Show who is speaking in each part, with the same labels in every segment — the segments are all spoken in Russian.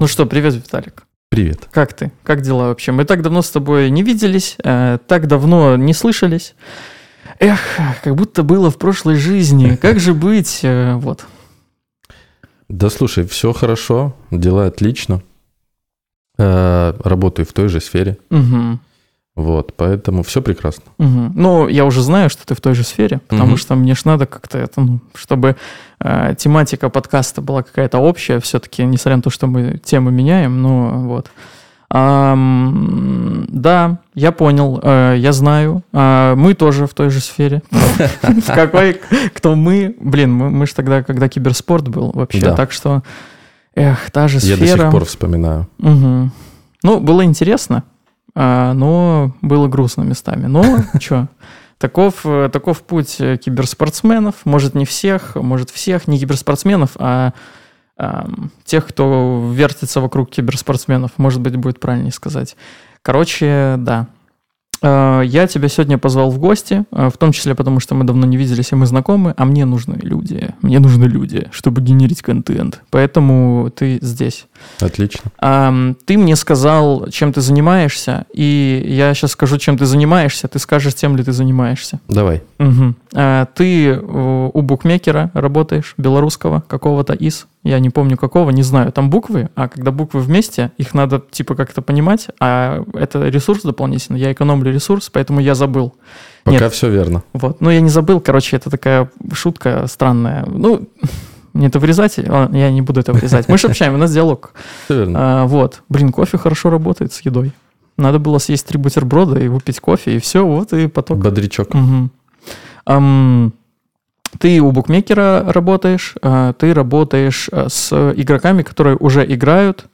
Speaker 1: Ну что, привет, Виталик.
Speaker 2: Привет.
Speaker 1: Как ты? Как дела вообще? Мы так давно с тобой не виделись, э, так давно не слышались. Эх, как будто было в прошлой жизни. Как же быть? Э, вот.
Speaker 2: Да слушай, все хорошо, дела отлично. Э, работаю в той же сфере.
Speaker 1: Угу.
Speaker 2: Вот, поэтому все прекрасно.
Speaker 1: Угу. Ну, я уже знаю, что ты в той же сфере, потому
Speaker 2: Мгм.
Speaker 1: что мне ж надо как-то это, ну, чтобы э, тематика подкаста была какая-то общая, все-таки, несмотря на то, что мы темы меняем, ну, вот. Ам, да, я понял, э, я знаю. А, мы тоже в той же сфере. Какой, кто мы? Блин, мы, же тогда, когда киберспорт был вообще, так что, эх, та же
Speaker 2: Я
Speaker 1: сфера.
Speaker 2: до сих пор вспоминаю.
Speaker 1: Ну, было интересно, но было грустно местами. Но что, таков, э, таков путь э, киберспортсменов. Может, не всех, может, всех, не киберспортсменов, а ам, тех, кто вертится вокруг киберспортсменов, может быть, будет правильнее сказать. Короче, да. Э, Я тебя сегодня позвал в гости, э, в том числе потому, что мы давно не виделись, и мы знакомы, а мне нужны люди. Мне нужны люди, чтобы генерить контент. Поэтому ты здесь.
Speaker 2: Отлично.
Speaker 1: Ты мне сказал, чем ты занимаешься, и я сейчас скажу, чем ты занимаешься, ты скажешь, тем ли ты занимаешься.
Speaker 2: Давай.
Speaker 1: А, ты у букмекера работаешь, белорусского, какого-то из, я не помню какого, не знаю, там буквы, а когда буквы вместе, их надо типа как-то понимать, а это ресурс дополнительный, я экономлю ресурс, поэтому я забыл.
Speaker 2: Пока
Speaker 1: Нет.
Speaker 2: все верно.
Speaker 1: Вот. Ну, я не забыл, короче, это такая шутка странная. Ну, мне это вырезать? Ладно, Я не буду это вырезать. Мы же общаемся, у нас диалог.
Speaker 2: Все верно.
Speaker 1: А, вот. Блин, кофе хорошо работает с едой. Надо было съесть три бутерброда и выпить кофе, и все, вот и поток.
Speaker 2: Бодрячок.
Speaker 1: Ам, ты у букмекера работаешь, а, ты работаешь а, с игроками, которые уже играют,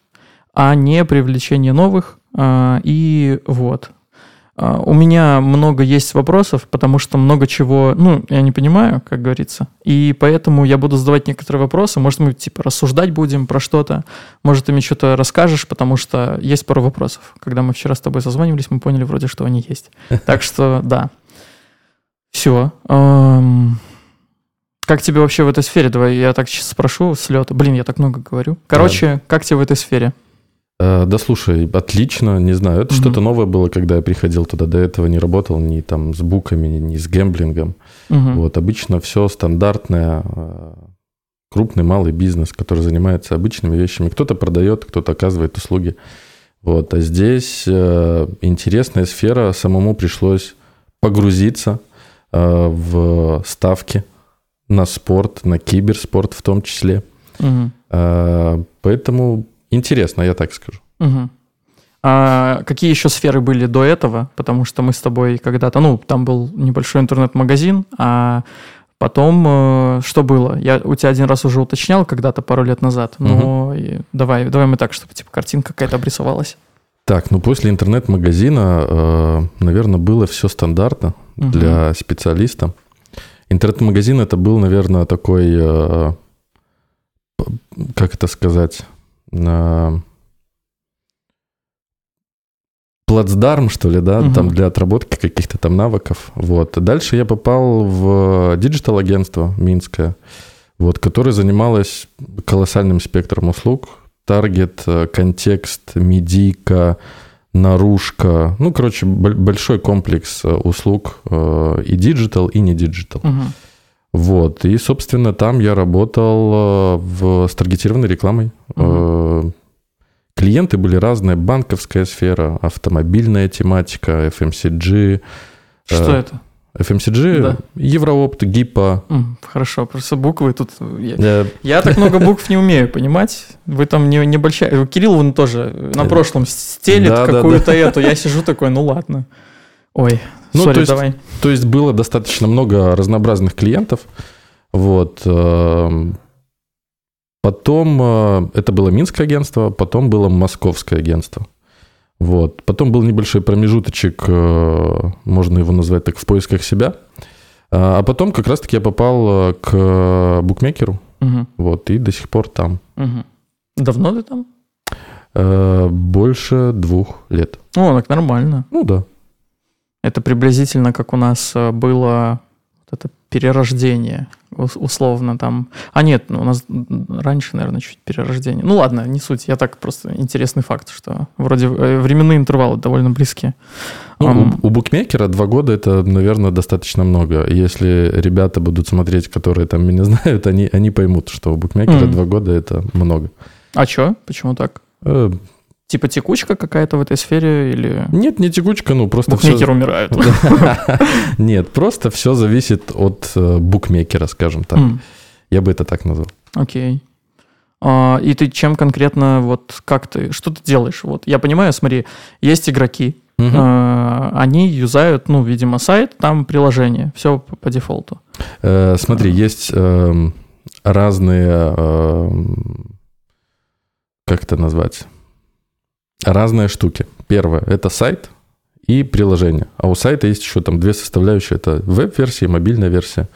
Speaker 1: а не привлечение новых. а, И вот. У меня много есть вопросов, потому что много чего, ну, я не понимаю, как говорится. И поэтому я буду задавать некоторые вопросы. Может, мы, типа, рассуждать будем про что-то. Может, ты мне что-то расскажешь, потому что есть пару вопросов. Когда мы вчера с тобой созванивались, мы поняли вроде, что они есть. Так что, да. Все. Как тебе вообще в этой сфере? Давай я так сейчас спрошу с лета. Блин, я так много говорю. Короче, как тебе в этой сфере?
Speaker 2: Э, Да слушай, отлично, не знаю. Это
Speaker 1: Мгм.
Speaker 2: что-то новое было, когда я приходил туда. До этого не работал ни там с буками, ни с гэмблингом.
Speaker 1: Мгм.
Speaker 2: Вот, обычно все стандартное, э, крупный, малый бизнес, который занимается обычными вещами. Кто-то продает, кто-то оказывает услуги. Вот, а здесь э, интересная сфера, самому пришлось погрузиться э, в ставки на спорт, на киберспорт в том числе.
Speaker 1: Мгм.
Speaker 2: Э, Поэтому интересно, я так скажу.
Speaker 1: Мгм. А какие еще сферы были до этого? Потому что мы с тобой когда-то, ну, там был небольшой интернет-магазин, а потом э, что было? Я у тебя один раз уже уточнял когда-то пару лет назад, но и давай, давай мы так, чтобы типа картинка какая-то обрисовалась.
Speaker 2: Так, ну после интернет-магазина, наверное, было все стандартно
Speaker 1: Мгм.
Speaker 2: для специалиста. Интернет-магазин это был, наверное, такой, э, как это сказать, э, плацдарм, что ли, да,
Speaker 1: Мгм.
Speaker 2: там для отработки каких-то там навыков. Вот. Дальше я попал в диджитал-агентство Минское, вот, которое занималось колоссальным спектром услуг. Таргет, э, контекст, медийка, наружка. Ну, короче, бо- большой комплекс э, услуг э, и диджитал, и не диджитал.
Speaker 1: Мгм.
Speaker 2: Вот. И, собственно, там я работал э, в, с таргетированной рекламой. Э, Клиенты были разные. Банковская сфера, автомобильная тематика, FMCG.
Speaker 1: Что это?
Speaker 2: FMCG,
Speaker 1: Да.
Speaker 2: Евроопт, Гиппо.
Speaker 1: Хорошо, просто буквы тут... Я,
Speaker 2: Э,
Speaker 1: я так много букв не умею понимать. Вы там не, небольшая... Кирилл вон тоже на
Speaker 2: Э,
Speaker 1: прошлом стелит
Speaker 2: да, да,
Speaker 1: какую-то эту. Я сижу такой, ну ладно. Ой,
Speaker 2: Ну,
Speaker 1: сори,
Speaker 2: то есть
Speaker 1: давай.
Speaker 2: То есть было достаточно много разнообразных клиентов. Вот. эм, Потом э, это было Минское агентство, потом было Московское агентство. Вот. Потом был небольшой промежуточек, э, можно его назвать так, в поисках себя. А а потом как раз-таки я попал э, к букмекеру,
Speaker 1: Мгм,
Speaker 2: вот, и до сих пор там.
Speaker 1: мгм. Давно ты там?
Speaker 2: Э, Больше двух лет.
Speaker 1: О, так нормально.
Speaker 2: Ну да.
Speaker 1: Это приблизительно как у нас было вот это перерождение, ус- условно там. А нет, ну, у нас раньше, наверное, чуть перерождение. Ну ладно, не суть. Я так просто интересный факт, что вроде э, временные интервалы довольно близкие.
Speaker 2: Ну,
Speaker 1: Ам,
Speaker 2: у, у букмекера два года это, наверное, достаточно много. Если ребята будут смотреть, которые там меня знают, они, они поймут, что у букмекера
Speaker 1: Мгм.
Speaker 2: два года это много.
Speaker 1: А чё? Почему так? Типа текучка какая-то в этой сфере или
Speaker 2: Нет, не текучка, ну просто все...
Speaker 1: букмекеры умирают?
Speaker 2: Нет, просто все зависит от э, букмекера, скажем так. Я бы это так назвал.
Speaker 1: Окей. А, И ты чем конкретно, вот как ты, что ты делаешь? Вот я понимаю, смотри, есть игроки, а, они юзают, ну, видимо, сайт, там приложение, все по, по дефолту.
Speaker 2: Э, Смотри, есть эм, разные... эм, Как это назвать? Разные штуки. Первое — это сайт и приложение. А у сайта есть еще там две составляющие. Это веб-версия и мобильная версия.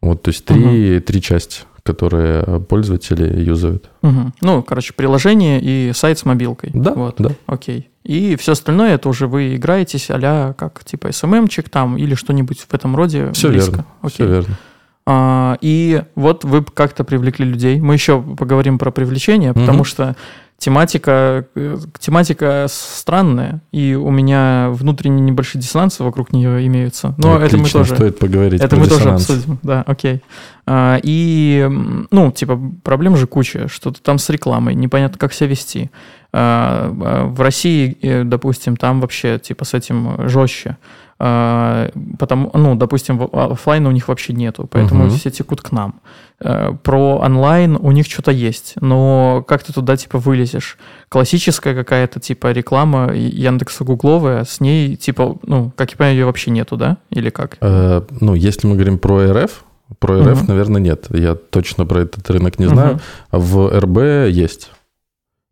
Speaker 2: Вот, то есть три, три части, которые пользователи юзают.
Speaker 1: Мгм. Ну, короче, приложение и сайт с мобилкой.
Speaker 2: Да,
Speaker 1: Вот,
Speaker 2: да.
Speaker 1: окей. И все остальное, это уже вы играетесь а как, типа, СММчик там или что-нибудь в этом роде
Speaker 2: Все
Speaker 1: близко.
Speaker 2: верно.
Speaker 1: Окей.
Speaker 2: Все верно.
Speaker 1: А, и вот вы как-то привлекли людей. Мы еще поговорим про привлечение, потому что тематика, э, тематика странная, и у меня внутренние небольшие диссонансы вокруг нее имеются. Но это мы
Speaker 2: Отлично,
Speaker 1: тоже...
Speaker 2: стоит поговорить
Speaker 1: Это мы тоже
Speaker 2: диссонанс.
Speaker 1: обсудим, да, окей. А, и, ну, типа, проблем же куча, что-то там с рекламой, непонятно, как себя вести. А, а, в России, э, допустим, там вообще, типа, с этим жестче. А, потому, ну, допустим, в- оффлайна у них вообще нету, поэтому
Speaker 2: Мгм.
Speaker 1: все текут к нам. А, Про онлайн у них что-то есть, но как ты туда, типа, вылезешь? Классическая какая-то, типа, реклама Яндекса Гугловая, с ней, типа, ну, как я понимаю, ее вообще нету, да? Или как?
Speaker 2: Э, Ну, если мы говорим про РФ, про РФ,
Speaker 1: Мгм.
Speaker 2: наверное, нет. Я точно про этот рынок не
Speaker 1: Мгм.
Speaker 2: знаю. В РБ есть.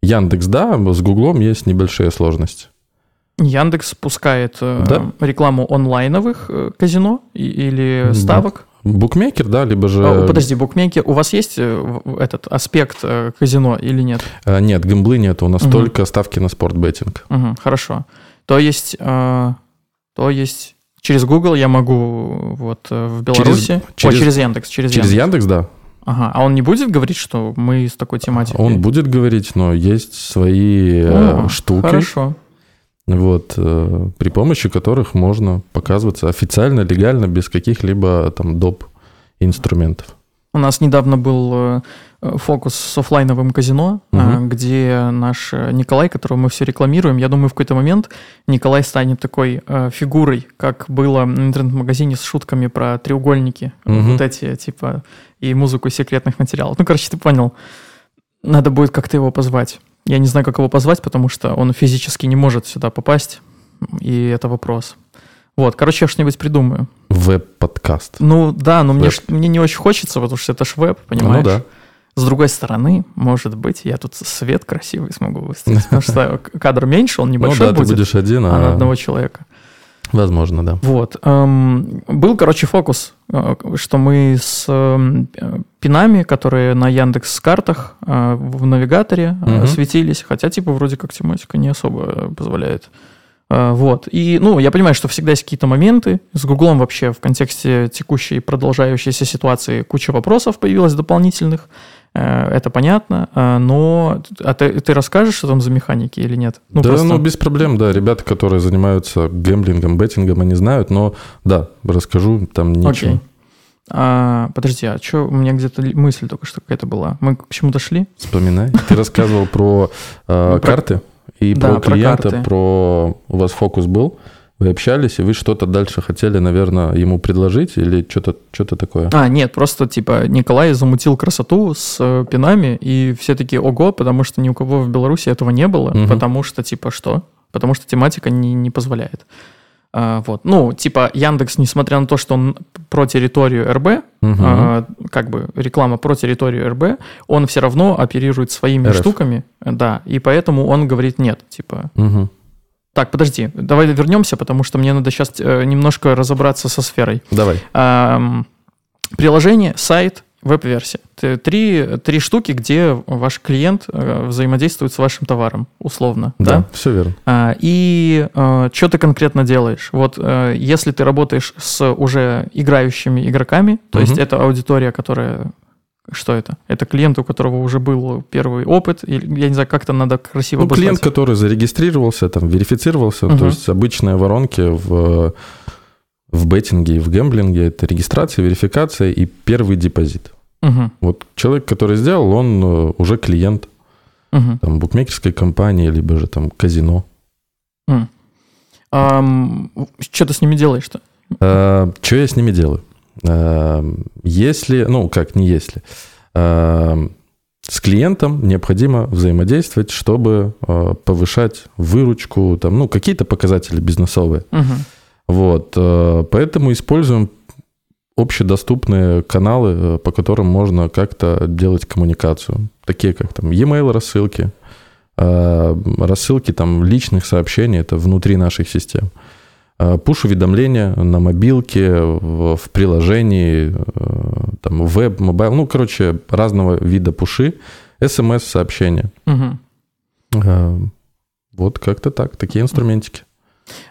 Speaker 2: Яндекс, да, с Гуглом есть небольшие сложности.
Speaker 1: Яндекс пускает э,
Speaker 2: Да.
Speaker 1: рекламу онлайновых э, казино или
Speaker 2: Да.
Speaker 1: ставок.
Speaker 2: Букмекер, да, либо же...
Speaker 1: А, подожди, букмекер, у вас есть э, этот аспект казино или нет?
Speaker 2: Нет, гэмблы нет, у нас
Speaker 1: Мгм.
Speaker 2: только ставки на спортбеттинг.
Speaker 1: Мгм, хорошо. То есть, то есть через Google я могу вот в Беларуси... О,
Speaker 2: через-
Speaker 1: через Яндекс, через,
Speaker 2: Через
Speaker 1: Яндекс.
Speaker 2: Яндекс, да.
Speaker 1: Ага, а он не будет говорить, что мы с такой тематикой?
Speaker 2: Он будет говорить, но есть свои э,
Speaker 1: О,
Speaker 2: штуки,
Speaker 1: Хорошо.
Speaker 2: вот, э, при помощи которых можно показываться официально, легально, без каких-либо там доп. инструментов.
Speaker 1: У нас недавно был э, фокус с оффлайновым казино,
Speaker 2: Мгм.
Speaker 1: где наш э, Николай, которого мы все рекламируем, я думаю, в какой-то момент Николай станет такой э, фигурой, как было в интернет-магазине с шутками про треугольники,
Speaker 2: Мгм.
Speaker 1: вот эти, типа, и музыку секретных материалов. Ну, короче, ты понял. Надо будет как-то его позвать. Я не знаю, как его позвать, потому что он физически не может сюда попасть, и это вопрос. Вот, короче, я что-нибудь придумаю.
Speaker 2: Веб-подкаст.
Speaker 1: Ну да, но мне,
Speaker 2: Веб.
Speaker 1: ж- мне не очень хочется, потому что это ж веб, понимаешь?
Speaker 2: Ну да.
Speaker 1: С другой стороны, может быть, я тут свет красивый смогу выставить, потому что кадр меньше, он
Speaker 2: Ну
Speaker 1: небольшой
Speaker 2: да, ты
Speaker 1: будет,
Speaker 2: будешь один,
Speaker 1: а на
Speaker 2: а
Speaker 1: одного человека.
Speaker 2: возможно, да.
Speaker 1: Вот. эм, был, короче, фокус, э, что мы с э, пинами, которые на Яндекс картах э, в навигаторе
Speaker 2: Мгм.
Speaker 1: светились, хотя, типа, вроде как тематика не особо позволяет. Э, Вот. И, ну, я понимаю, что всегда есть какие-то моменты. С Гуглом вообще в контексте текущей продолжающейся ситуации куча вопросов появилось дополнительных. Э, Это понятно. Э, Но а ты, ты расскажешь, что там за механики или нет?
Speaker 2: да,
Speaker 1: просто-
Speaker 2: ну без проблем, да. Ребята, которые занимаются гэмблингом, беттингом, они знают, но да, расскажу, там ничего.
Speaker 1: Окей. А, подожди, а что, у меня где-то мысль только что какая-то была. Мы к чему дошли?
Speaker 2: Вспоминай. Ты рассказывал про
Speaker 1: Ну, про-
Speaker 2: карты и
Speaker 1: Да,
Speaker 2: про
Speaker 1: про
Speaker 2: клиента,
Speaker 1: карты.
Speaker 2: про... У вас фокус был, вы общались, и вы что-то дальше хотели, наверное, ему предложить или что-то что такое?
Speaker 1: А, нет, просто типа Николай замутил красоту с э, пинами, и все такие ого, потому что ни у кого в Беларуси этого не было,
Speaker 2: Мгм.
Speaker 1: потому что типа что? Потому что тематика не, не позволяет. А, вот. Ну, типа Яндекс, несмотря на то, что он про территорию РБ,
Speaker 2: Мгм.
Speaker 1: а, как бы реклама про территорию РБ, он все равно оперирует своими
Speaker 2: РФ.
Speaker 1: штуками, да, и поэтому он говорит нет, типа
Speaker 2: Мгм.
Speaker 1: Так, подожди, давай вернемся, потому что мне надо сейчас немножко разобраться со сферой.
Speaker 2: Давай.
Speaker 1: Ам, приложение, сайт, веб-версия. Три, три штуки, где ваш клиент э, взаимодействует с вашим товаром, условно.
Speaker 2: Да,
Speaker 1: Да.
Speaker 2: все верно.
Speaker 1: А, и что ты конкретно делаешь? Вот э, если ты работаешь с уже играющими игроками, то
Speaker 2: Мгм.
Speaker 1: есть это аудитория, которая... Что это? Это клиент, у которого уже был первый опыт, или, я не знаю, как это надо красиво
Speaker 2: Ну, клиент, который зарегистрировался, там, верифицировался,
Speaker 1: Мгм.
Speaker 2: то есть обычные воронки в, в беттинге и в гэмблинге, это регистрация, верификация и первый депозит.
Speaker 1: Мгм,
Speaker 2: Вот человек, который сделал, он э, уже клиент
Speaker 1: мгм.
Speaker 2: там, букмекерской компании, либо же там казино.
Speaker 1: Что ты с ними делаешь-то?
Speaker 2: Что я с ними делаю? Э, Если, ну как, не если. Э, С клиентом необходимо взаимодействовать, чтобы э, повышать выручку, там, ну, какие-то показатели бизнесовые.
Speaker 1: Мгм.
Speaker 2: Вот, э, поэтому используем общедоступные каналы, э, по которым можно как-то делать коммуникацию, такие как там e-mail рассылки, э, рассылки там личных сообщений, это внутри наших систем, пуш-уведомления на мобилке, в, в приложении, там веб, mobile, ну, короче, разного вида пуши, смс-сообщения. Э, Вот как-то так, такие инструментики.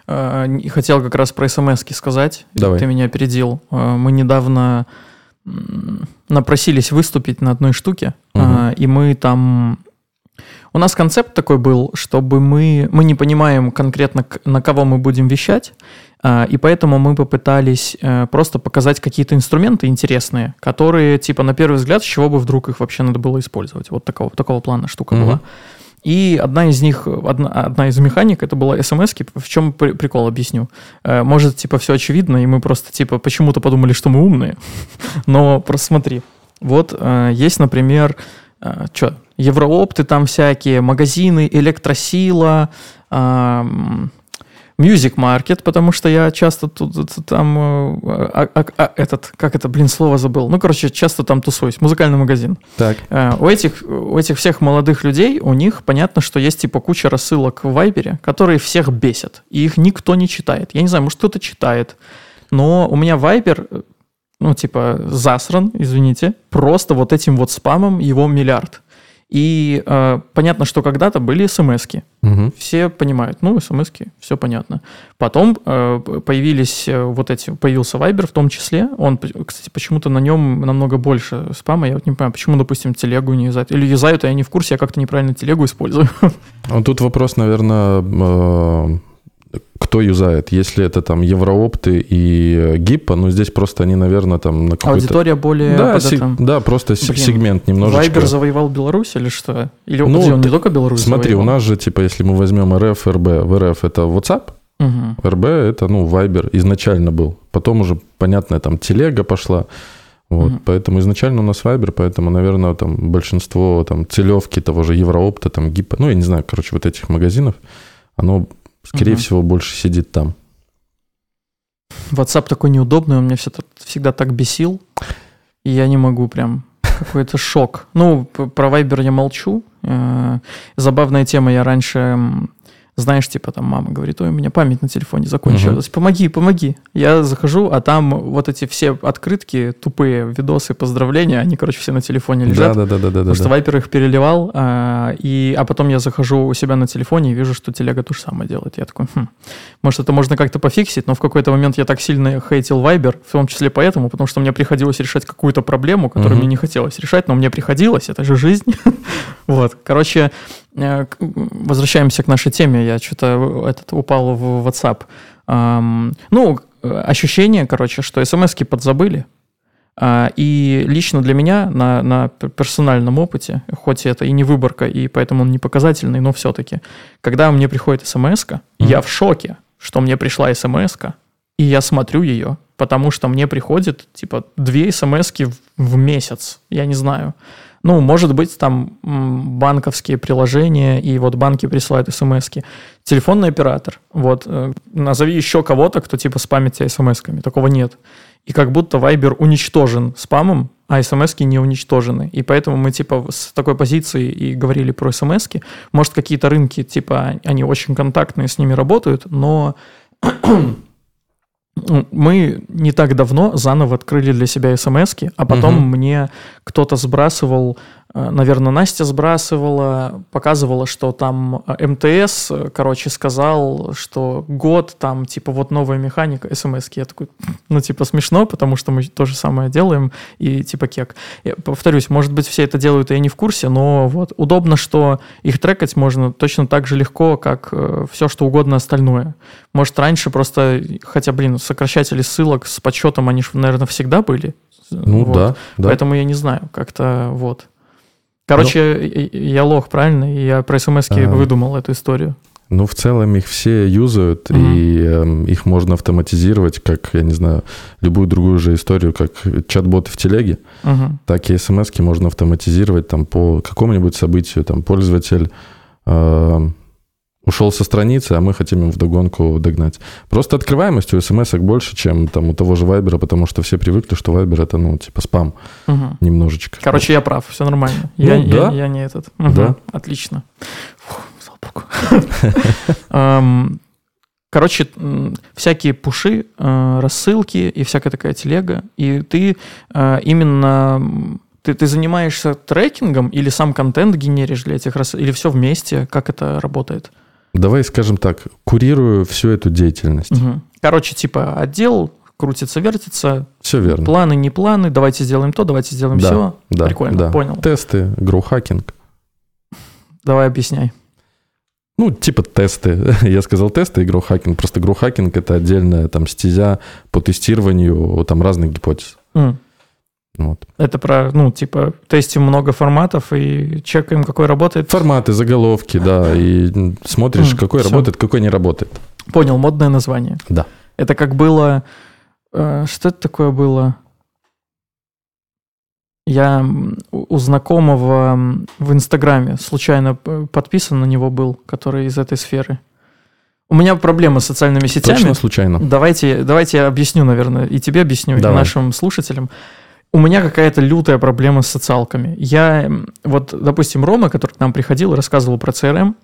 Speaker 1: А, Хотел как раз про смс сказать.
Speaker 2: Давай.
Speaker 1: Ты меня опередил. А, Мы недавно напросились выступить на одной штуке, а, и мы там... У нас концепт такой был, чтобы мы... Мы не понимаем конкретно, на кого мы будем вещать, и поэтому мы попытались э, просто показать какие-то инструменты интересные, которые, типа, на первый взгляд, с чего бы вдруг их вообще надо было использовать. Вот такого, такого плана штука
Speaker 2: Мгм.
Speaker 1: была. И одна из них, одна, одна из механик, это была смс. В чем при- прикол, объясню. Э, Может, типа, все очевидно, и мы просто, типа, почему-то подумали, что мы умные. Но просто смотри. Вот э, есть, например, что, евроопты там всякие, магазины, электросила, Music Market, потому что я часто тут тут там э, а- а- а- этот, как это, блин, слово забыл. Ну, короче, часто там тусуюсь. Музыкальный магазин.
Speaker 2: Так.
Speaker 1: Э, У этих, у этих всех молодых людей, у них понятно, что есть типа куча рассылок в Вайбере, которые всех бесят, и их никто не читает. Я не знаю, может кто-то читает, но у меня Вайбер, э, ну типа засран, извините, просто вот этим вот спамом его миллиард. И э, понятно, что когда-то были смс-ки.
Speaker 2: Мгм.
Speaker 1: Все понимают, ну, смс-ки, все понятно. Потом э, появились э, вот эти, появился Viber в том числе. Он, кстати, почему-то на нем намного больше спама. Я вот не понимаю, почему, допустим, телегу не юзают. Или юзают, а я не в курсе, я как-то неправильно телегу использую.
Speaker 2: Ну, Тут вопрос, наверное, кто юзает. Если это там евроопты и э, гиппо, ну здесь просто они, наверное, там на какой-то...
Speaker 1: Аудитория более...
Speaker 2: Да,
Speaker 1: под
Speaker 2: се-
Speaker 1: это-
Speaker 2: да, просто
Speaker 1: Блин,
Speaker 2: сегмент немножечко.
Speaker 1: Вайбер завоевал Беларусь или что? Или
Speaker 2: Ну,
Speaker 1: он не только Беларусь
Speaker 2: Смотри, у
Speaker 1: завоевал?
Speaker 2: нас же, типа, если мы возьмем РФ, РБ, в РФ это WhatsApp,
Speaker 1: Мгм.
Speaker 2: РБ это, ну, Viber изначально был. Потом уже, понятно, там телега пошла. Вот,
Speaker 1: Мгм.
Speaker 2: поэтому изначально у нас Viber, поэтому, наверное, там большинство там целевки того же Евроопта, там Гиппо, ну, я не знаю, короче, вот этих магазинов, оно, скорее
Speaker 1: Мгм.
Speaker 2: всего, больше сидит там.
Speaker 1: WhatsApp такой неудобный, он меня всегда, так бесил, и я не могу прям какой-то шок. Ну, про Viber я молчу. Э, Забавная тема, я раньше, знаешь, типа там мама говорит, ой, у меня память на телефоне закончилась, помоги, помоги. Я захожу, а там вот эти все открытки, тупые видосы, поздравления, они, короче, все на телефоне лежат.
Speaker 2: Да, да, да, да, да.
Speaker 1: Потому что
Speaker 2: да.
Speaker 1: Вайпер их переливал, а, и, а потом я захожу у себя на телефоне и вижу, что телега то же самое делает. Я такой, хм, может, это можно как-то пофиксить, но в какой-то момент я так сильно хейтил Вайбер, в том числе поэтому, потому что мне приходилось решать какую-то проблему, которую
Speaker 2: Мгм.
Speaker 1: мне не хотелось решать, но мне приходилось, это же жизнь. вот, короче, возвращаемся к нашей теме, я что-то этот упал в WhatsApp. Ну, э, ощущение, короче, что смс-ки подзабыли, а, И лично для меня на, на пер- персональном опыте, хоть это и не выборка, и поэтому он не показательный, но все-таки, когда мне приходит смс я в шоке, что мне пришла смс и я смотрю ее, потому что мне приходит типа две смс в, в месяц, я не знаю. Ну, может быть, там банковские приложения, и вот банки присылают смс -ки. Телефонный оператор, вот, э, назови еще кого-то, кто типа спамит тебя смс-ками. Такого нет. И как будто Viber уничтожен спамом, а смс не уничтожены. И поэтому мы типа с такой позиции и говорили про смс -ки. Может, какие-то рынки, типа, они очень контактные, с ними работают, но мы не так давно заново открыли для себя смс а потом
Speaker 2: Мгм.
Speaker 1: мне кто-то сбрасывал, наверное, Настя сбрасывала, показывала, что там э, МТС, э, короче, сказал, что год там, типа, вот новая механика смс Я такой, ну, типа, смешно, потому что мы то же самое делаем, и типа кек. Я повторюсь, может быть, все это делают, и я не в курсе, но вот удобно, что их трекать можно точно так же легко, как все, что угодно остальное. Может, раньше просто, хотя, блин, сокращатели ссылок с подсчетом, они же, наверное, всегда были.
Speaker 2: Ну
Speaker 1: Вот.
Speaker 2: да, да.
Speaker 1: Поэтому я не знаю, как-то вот. Короче, и- я лох, правильно? Я про смс
Speaker 2: А.
Speaker 1: выдумал эту историю.
Speaker 2: Ну, в целом их все юзают,
Speaker 1: Мгм.
Speaker 2: и эм, их можно автоматизировать, как, я не знаю, любую другую же историю, как чат-боты в телеге,
Speaker 1: Мгм.
Speaker 2: так и смс можно автоматизировать там по какому-нибудь событию. Там пользователь эм, ушел со страницы, а мы хотим им вдогонку догнать. Просто открываемость у смс больше, чем там у того же Вайбера, потому что все привыкли, что Вайбер это, ну, типа спам
Speaker 1: Мгм.
Speaker 2: немножечко.
Speaker 1: Короче, я прав, все нормально.
Speaker 2: Ну,
Speaker 1: я, я-
Speaker 2: да.
Speaker 1: я не этот. Мгм.
Speaker 2: Да.
Speaker 1: Отлично. Фух, слава богу. Эм, Короче, всякие пуши, э, рассылки и всякая такая телега. И ты э, именно... Ты, ты занимаешься трекингом или сам контент генеришь для этих рассылок? Или все вместе? Как это работает?
Speaker 2: Давай скажем так, курирую всю эту деятельность.
Speaker 1: Мгм. Короче, типа отдел крутится, вертится,
Speaker 2: Все верно.
Speaker 1: планы, не планы, давайте сделаем то, давайте сделаем
Speaker 2: Да,
Speaker 1: все.
Speaker 2: Да,
Speaker 1: Прикольно,
Speaker 2: да.
Speaker 1: понял.
Speaker 2: Тесты, гроу-хакинг.
Speaker 1: Давай объясняй.
Speaker 2: Ну, типа тесты. Я сказал тесты и гроу-хакинг. Просто гроу-хакинг — это отдельная там стезя по тестированию там разных гипотез.
Speaker 1: М.
Speaker 2: Вот.
Speaker 1: Это про, ну, типа, тестим много форматов и чекаем, какой работает.
Speaker 2: Форматы, заголовки, да, и смотришь, какой работает, какой не работает.
Speaker 1: Понял, модное название.
Speaker 2: Да.
Speaker 1: Это как было... э, что это такое было? Я у знакомого в Инстаграме случайно п- подписан на него был, который из этой сферы. У меня проблемы с социальными сетями.
Speaker 2: Точно случайно.
Speaker 1: Давайте, давайте я объясню, наверное, и тебе объясню, и
Speaker 2: Давай.
Speaker 1: нашим слушателям. У меня какая-то лютая проблема с социалками. Я, вот, допустим, Рома, который к нам приходил рассказывал про CRM,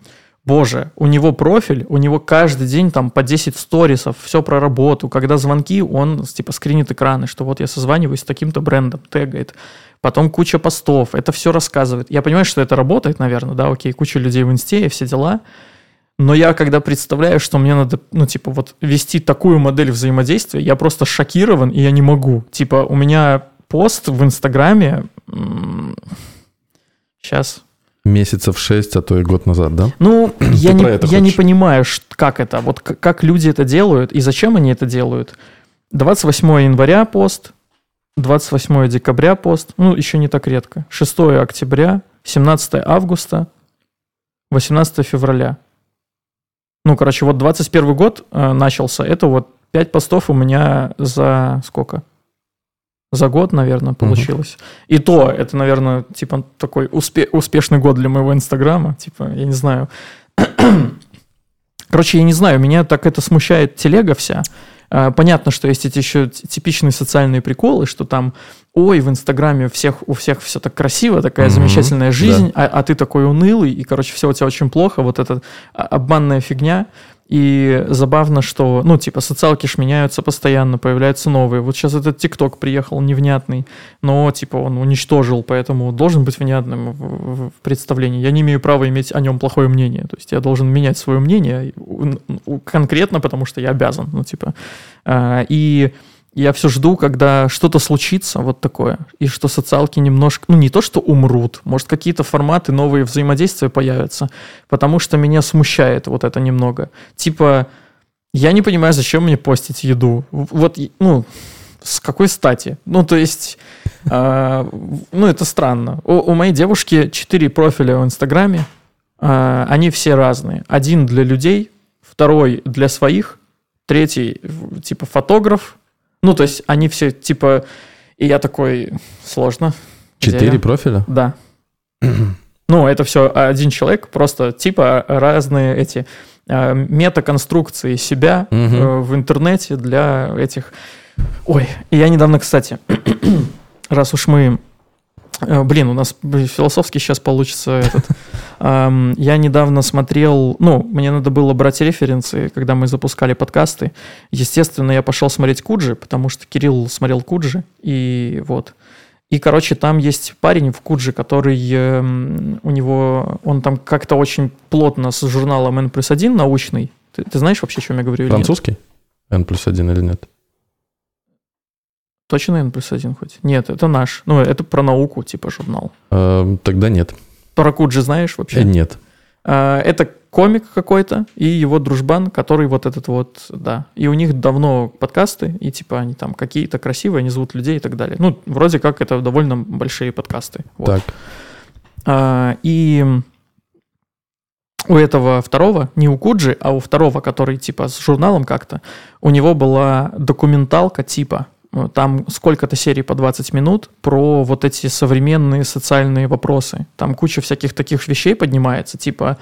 Speaker 1: боже, у него профиль, у него каждый день там по 10 сторисов, все про работу. Когда звонки, он типа скринит экраны, что вот я созваниваюсь с таким-то брендом, тегает. Потом куча постов, это все рассказывает. Я понимаю, что это работает, наверное, да, окей, куча людей в инсте и все дела. Но я когда представляю, что мне надо, ну, типа, вот вести такую модель взаимодействия, я просто шокирован, и я не могу. Типа, у меня пост в Инстаграме... Сейчас.
Speaker 2: Месяцев шесть, а то и год назад, да?
Speaker 1: Ну, я, не, я не понимаю, как это, вот как люди это делают и зачем они это делают. 28 января пост, 28 декабря пост, ну, еще не так редко. 6 октября, 17 августа, 18 февраля. Ну, короче, вот 21 год э, начался, это вот 5 постов у меня за сколько? За год, наверное, получилось. И то, это, наверное, типа такой успе- успешный год для моего инстаграма. Типа, я не знаю. Короче, я не знаю, меня так это смущает телега вся. А, Понятно, что есть эти еще типичные социальные приколы, что там, ой, в Инстаграме у всех, у всех все так красиво, такая
Speaker 2: Мгм,
Speaker 1: замечательная жизнь, а, а ты такой унылый, и, короче, все у тебя очень плохо, вот эта а, обманная фигня. И забавно, что, ну, типа, социалки ж меняются постоянно, появляются новые. Вот сейчас этот ТикТок приехал невнятный, но, типа, он уничтожил, поэтому должен быть внятным в, в- представлении. Я не имею права иметь о нем плохое мнение. То есть я должен менять свое мнение конкретно, потому что я обязан. Ну, типа. А, И я все жду, когда что-то случится вот такое, и что социалки немножко, ну не то, что умрут, может какие-то форматы новые взаимодействия появятся, потому что меня смущает вот это немного. Типа, я не понимаю, зачем мне постить еду. Вот, ну, с какой стати? Ну, то есть, в- ну, это странно. У, у моей девушки четыре профиля в Инстаграме, а, они все разные. Один для людей, второй для своих, третий, типа, фотограф. Ну, то есть, они все, типа, и я такой, сложно.
Speaker 2: Четыре профиля?
Speaker 1: Да. Ну, это все один человек, просто типа разные эти э, метаконструкции себя э, в интернете для этих. Ой, и я недавно, кстати, раз уж мы, блин, у нас философский сейчас получится этот. Я недавно смотрел, ну, мне надо было брать референсы, когда мы запускали подкасты. Естественно, я пошел смотреть Куджи, потому что Кирилл смотрел Куджи, и вот. И, короче, там есть парень в Куджи, который э, у него, он там как-то очень плотно с журналом N плюс 1 научный. Ты, ты знаешь вообще, о чем я говорю?
Speaker 2: Французский? N плюс 1 или нет?
Speaker 1: Точно N плюс 1 хоть? Нет, это наш. Ну, это про науку, типа, журнал.
Speaker 2: Э, тогда нет.
Speaker 1: Про Куджи знаешь вообще?
Speaker 2: Э, нет.
Speaker 1: Э, это комик какой-то и его дружбан, который вот этот вот, да. И у них давно подкасты, и типа они там какие-то красивые, они зовут людей и так далее. Ну, вроде как это довольно большие подкасты. Вот.
Speaker 2: Так.
Speaker 1: А, и у этого второго, не у Куджи, а у второго, который типа с журналом как-то, у него была документалка типа, там сколько-то серий по 20 минут про вот эти современные социальные вопросы. Там куча всяких таких вещей поднимается, типа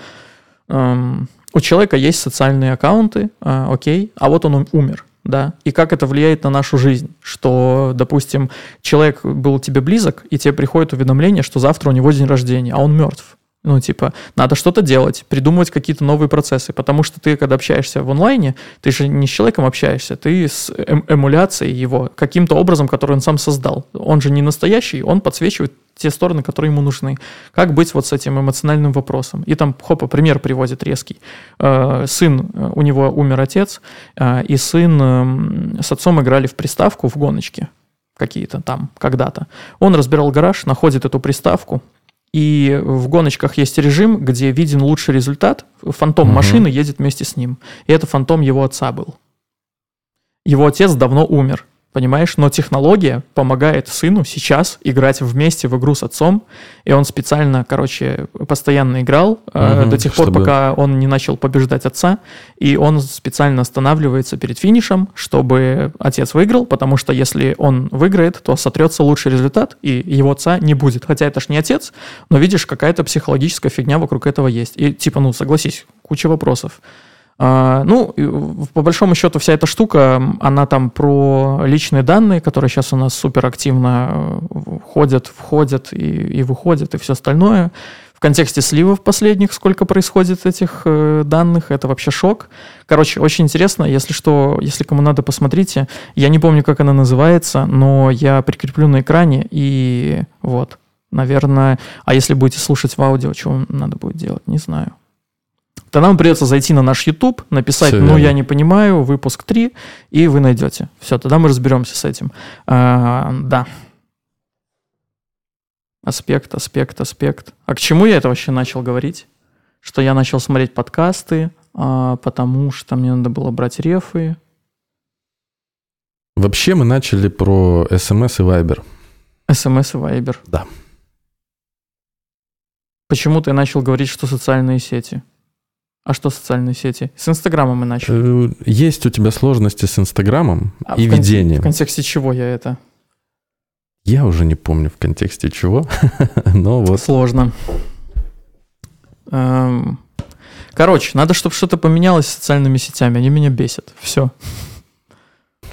Speaker 1: эм, у человека есть социальные аккаунты, э, окей, а вот он умер, да, и как это влияет на нашу жизнь, что, допустим, человек был тебе близок, и тебе приходит уведомление, что завтра у него день рождения, а он мертв. Ну, типа, надо что-то делать, придумывать какие-то новые процессы, потому что ты, когда общаешься в онлайне, ты же не с человеком общаешься, ты с эм эмуляцией его, каким-то образом, который он сам создал. Он же не настоящий, он подсвечивает те стороны, которые ему нужны. Как быть вот с этим эмоциональным вопросом? И там, хопа, пример приводит резкий. Э, сын, э, у него умер отец, э, и сын эм, с отцом играли в приставку в гоночке какие-то там когда-то. Он разбирал гараж, находит эту приставку, и в гоночках есть режим, где виден лучший результат. Фантом угу. машины едет вместе с ним. И это фантом его отца был. Его отец давно умер понимаешь? Но технология помогает сыну сейчас играть вместе в игру с отцом, и он специально, короче, постоянно играл угу, э, до тех чтобы... пор, пока он не начал побеждать отца, и он специально останавливается перед финишем, чтобы отец выиграл, потому что если он выиграет, то сотрется лучший результат, и его отца не будет. Хотя это ж не отец, но видишь, какая-то психологическая фигня вокруг этого есть. И типа, ну, согласись, куча вопросов. А, ну, по большому счету, вся эта штука, она там про личные данные, которые сейчас у нас супер активно э, ходят, входят и, и выходят, и все остальное. В контексте сливов последних, сколько происходит этих э, данных, это вообще шок. Короче, очень интересно, если что, если кому надо, посмотрите. Я не помню, как она называется, но я прикреплю на экране, и вот, наверное, а если будете слушать в аудио, вам надо будет делать, не знаю. Тогда вам придется зайти на наш YouTube, написать, Все ну, я не понимаю, выпуск 3, и вы найдете. Все, тогда мы разберемся с этим. А, да. Аспект, аспект, аспект. А к чему я это вообще начал говорить? Что я начал смотреть подкасты, а, потому что мне надо было брать рефы.
Speaker 2: Вообще мы начали про смс и Viber.
Speaker 1: смс и Viber.
Speaker 2: Да.
Speaker 1: Почему ты начал говорить, что социальные сети? А что социальные сети? С Инстаграмом начали.
Speaker 2: Э, есть у тебя сложности с Инстаграмом а и в ведением.
Speaker 1: В контексте чего я это?
Speaker 2: Я уже не помню в контексте чего, но вот.
Speaker 1: Сложно. Эм, короче, надо, чтобы что-то поменялось с социальными сетями. Они меня бесят. Все.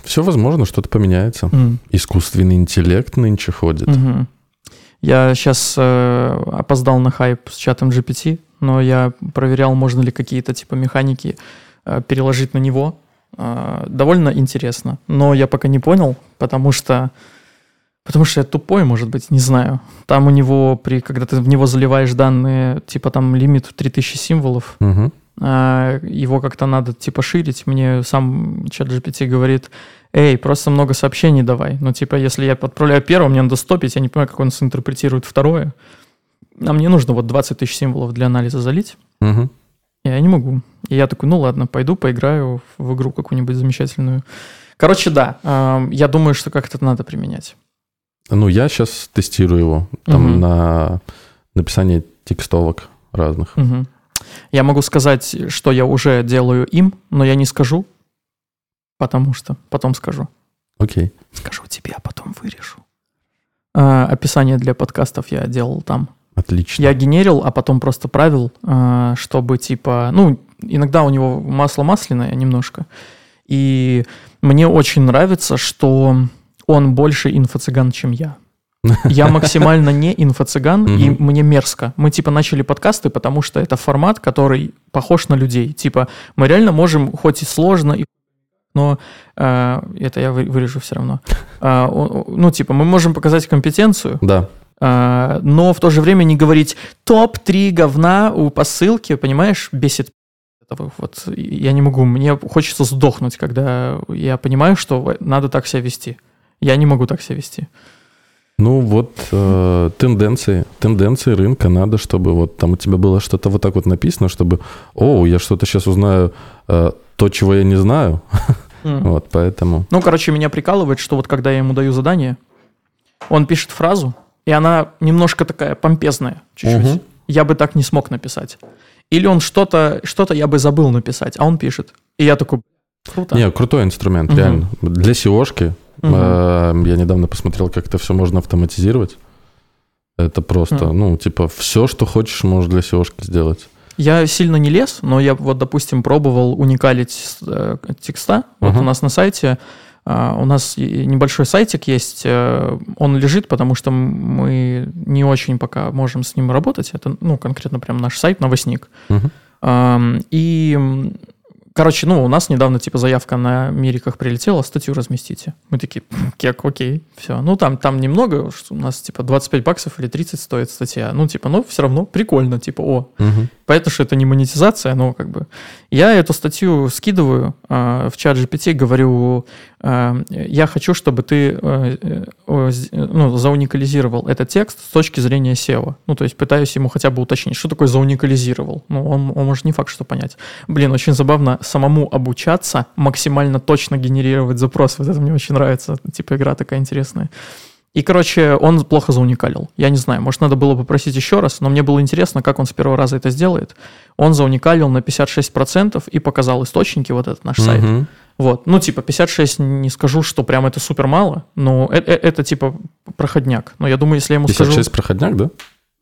Speaker 2: Все возможно, что-то поменяется. Mm. Искусственный интеллект нынче ходит.
Speaker 1: Mm-hmm. Я сейчас э, опоздал на хайп с чатом GPT но я проверял, можно ли какие-то типа механики э, переложить на него. Э, довольно интересно, но я пока не понял, потому что Потому что я тупой, может быть, не знаю. Там у него, при, когда ты в него заливаешь данные, типа там лимит 3000 символов, угу. а, его как-то надо типа ширить. Мне сам чат GPT говорит, эй, просто много сообщений давай. Ну, типа, если я отправляю первое, мне надо стопить, я не понимаю, как он синтерпретирует второе а мне нужно вот 20 тысяч символов для анализа залить. Угу. Я не могу. И я такой, ну ладно, пойду поиграю в игру какую-нибудь замечательную. Короче, да, э, я думаю, что как это надо применять.
Speaker 2: Ну, я сейчас тестирую его там угу. на написание текстовок разных.
Speaker 1: Угу. Я могу сказать, что я уже делаю им, но я не скажу, потому что потом скажу.
Speaker 2: Окей.
Speaker 1: Скажу тебе, а потом вырежу. А, описание для подкастов я делал там.
Speaker 2: Отлично.
Speaker 1: Я генерил, а потом просто правил, а, чтобы типа, ну, иногда у него масло масляное немножко. И мне очень нравится, что он больше инфо-цыган, чем я. Я максимально не инфо-цыган, и мне мерзко. Мы, типа, начали подкасты, потому что это формат, который похож на людей. Типа, мы реально можем, хоть и сложно, и но э, это я вырежу все равно. Э, ну, типа, мы можем показать компетенцию,
Speaker 2: да.
Speaker 1: Э, но в то же время не говорить топ-3 говна у посылки, понимаешь, бесит. Вот я не могу, мне хочется сдохнуть, когда я понимаю, что надо так себя вести. Я не могу так себя вести.
Speaker 2: Ну вот э, тенденции, тенденции рынка надо, чтобы вот там у тебя было что-то вот так вот написано, чтобы, о, я что-то сейчас узнаю э, то, чего я не знаю. Mm. вот поэтому.
Speaker 1: Ну, короче, меня прикалывает, что вот когда я ему даю задание, он пишет фразу, и она немножко такая помпезная, чуть-чуть. Угу. Я бы так не смог написать. Или он что-то, что-то я бы забыл написать, а он пишет. И я такой,
Speaker 2: круто. Не, крутой инструмент, угу. реально. Для SEOшки Угу. Я недавно посмотрел, как это все можно автоматизировать. Это просто, угу. ну, типа, все, что хочешь, можешь для seo сделать.
Speaker 1: Я сильно не лез, но я вот, допустим, пробовал уникалить э, текста. Вот uh у нас на сайте, э, у нас небольшой сайтик есть, э, он лежит, потому что мы не очень пока можем с ним работать. Это, ну, конкретно прям наш сайт, новостник. Э, и Короче, ну, у нас недавно, типа, заявка на Мириках прилетела, статью разместите. Мы такие, кек, окей, все. Ну, там, там немного, у нас, типа, 25 баксов или 30 стоит статья. Ну, типа, ну, все равно прикольно, типа, о. Угу. Понятно, что это не монетизация, но как бы... Я эту статью скидываю э, в чат GPT, говорю, э, я хочу, чтобы ты э, э, ну, зауникализировал этот текст с точки зрения SEO. Ну, то есть пытаюсь ему хотя бы уточнить, что такое зауникализировал. Ну, он, он может не факт, что понять. Блин, очень забавно самому обучаться, максимально точно генерировать запрос. Вот это мне очень нравится. Типа игра такая интересная. И, короче, он плохо зауникалил. Я не знаю, может, надо было попросить еще раз, но мне было интересно, как он с первого раза это сделает. Он зауникалил на 56% и показал источники, вот этот наш сайт. Угу. Вот, ну, типа, 56 не скажу, что прям это супер мало, но это, это, это типа проходняк. Но я думаю, если я ему 56
Speaker 2: скажу... 56 проходняк, да?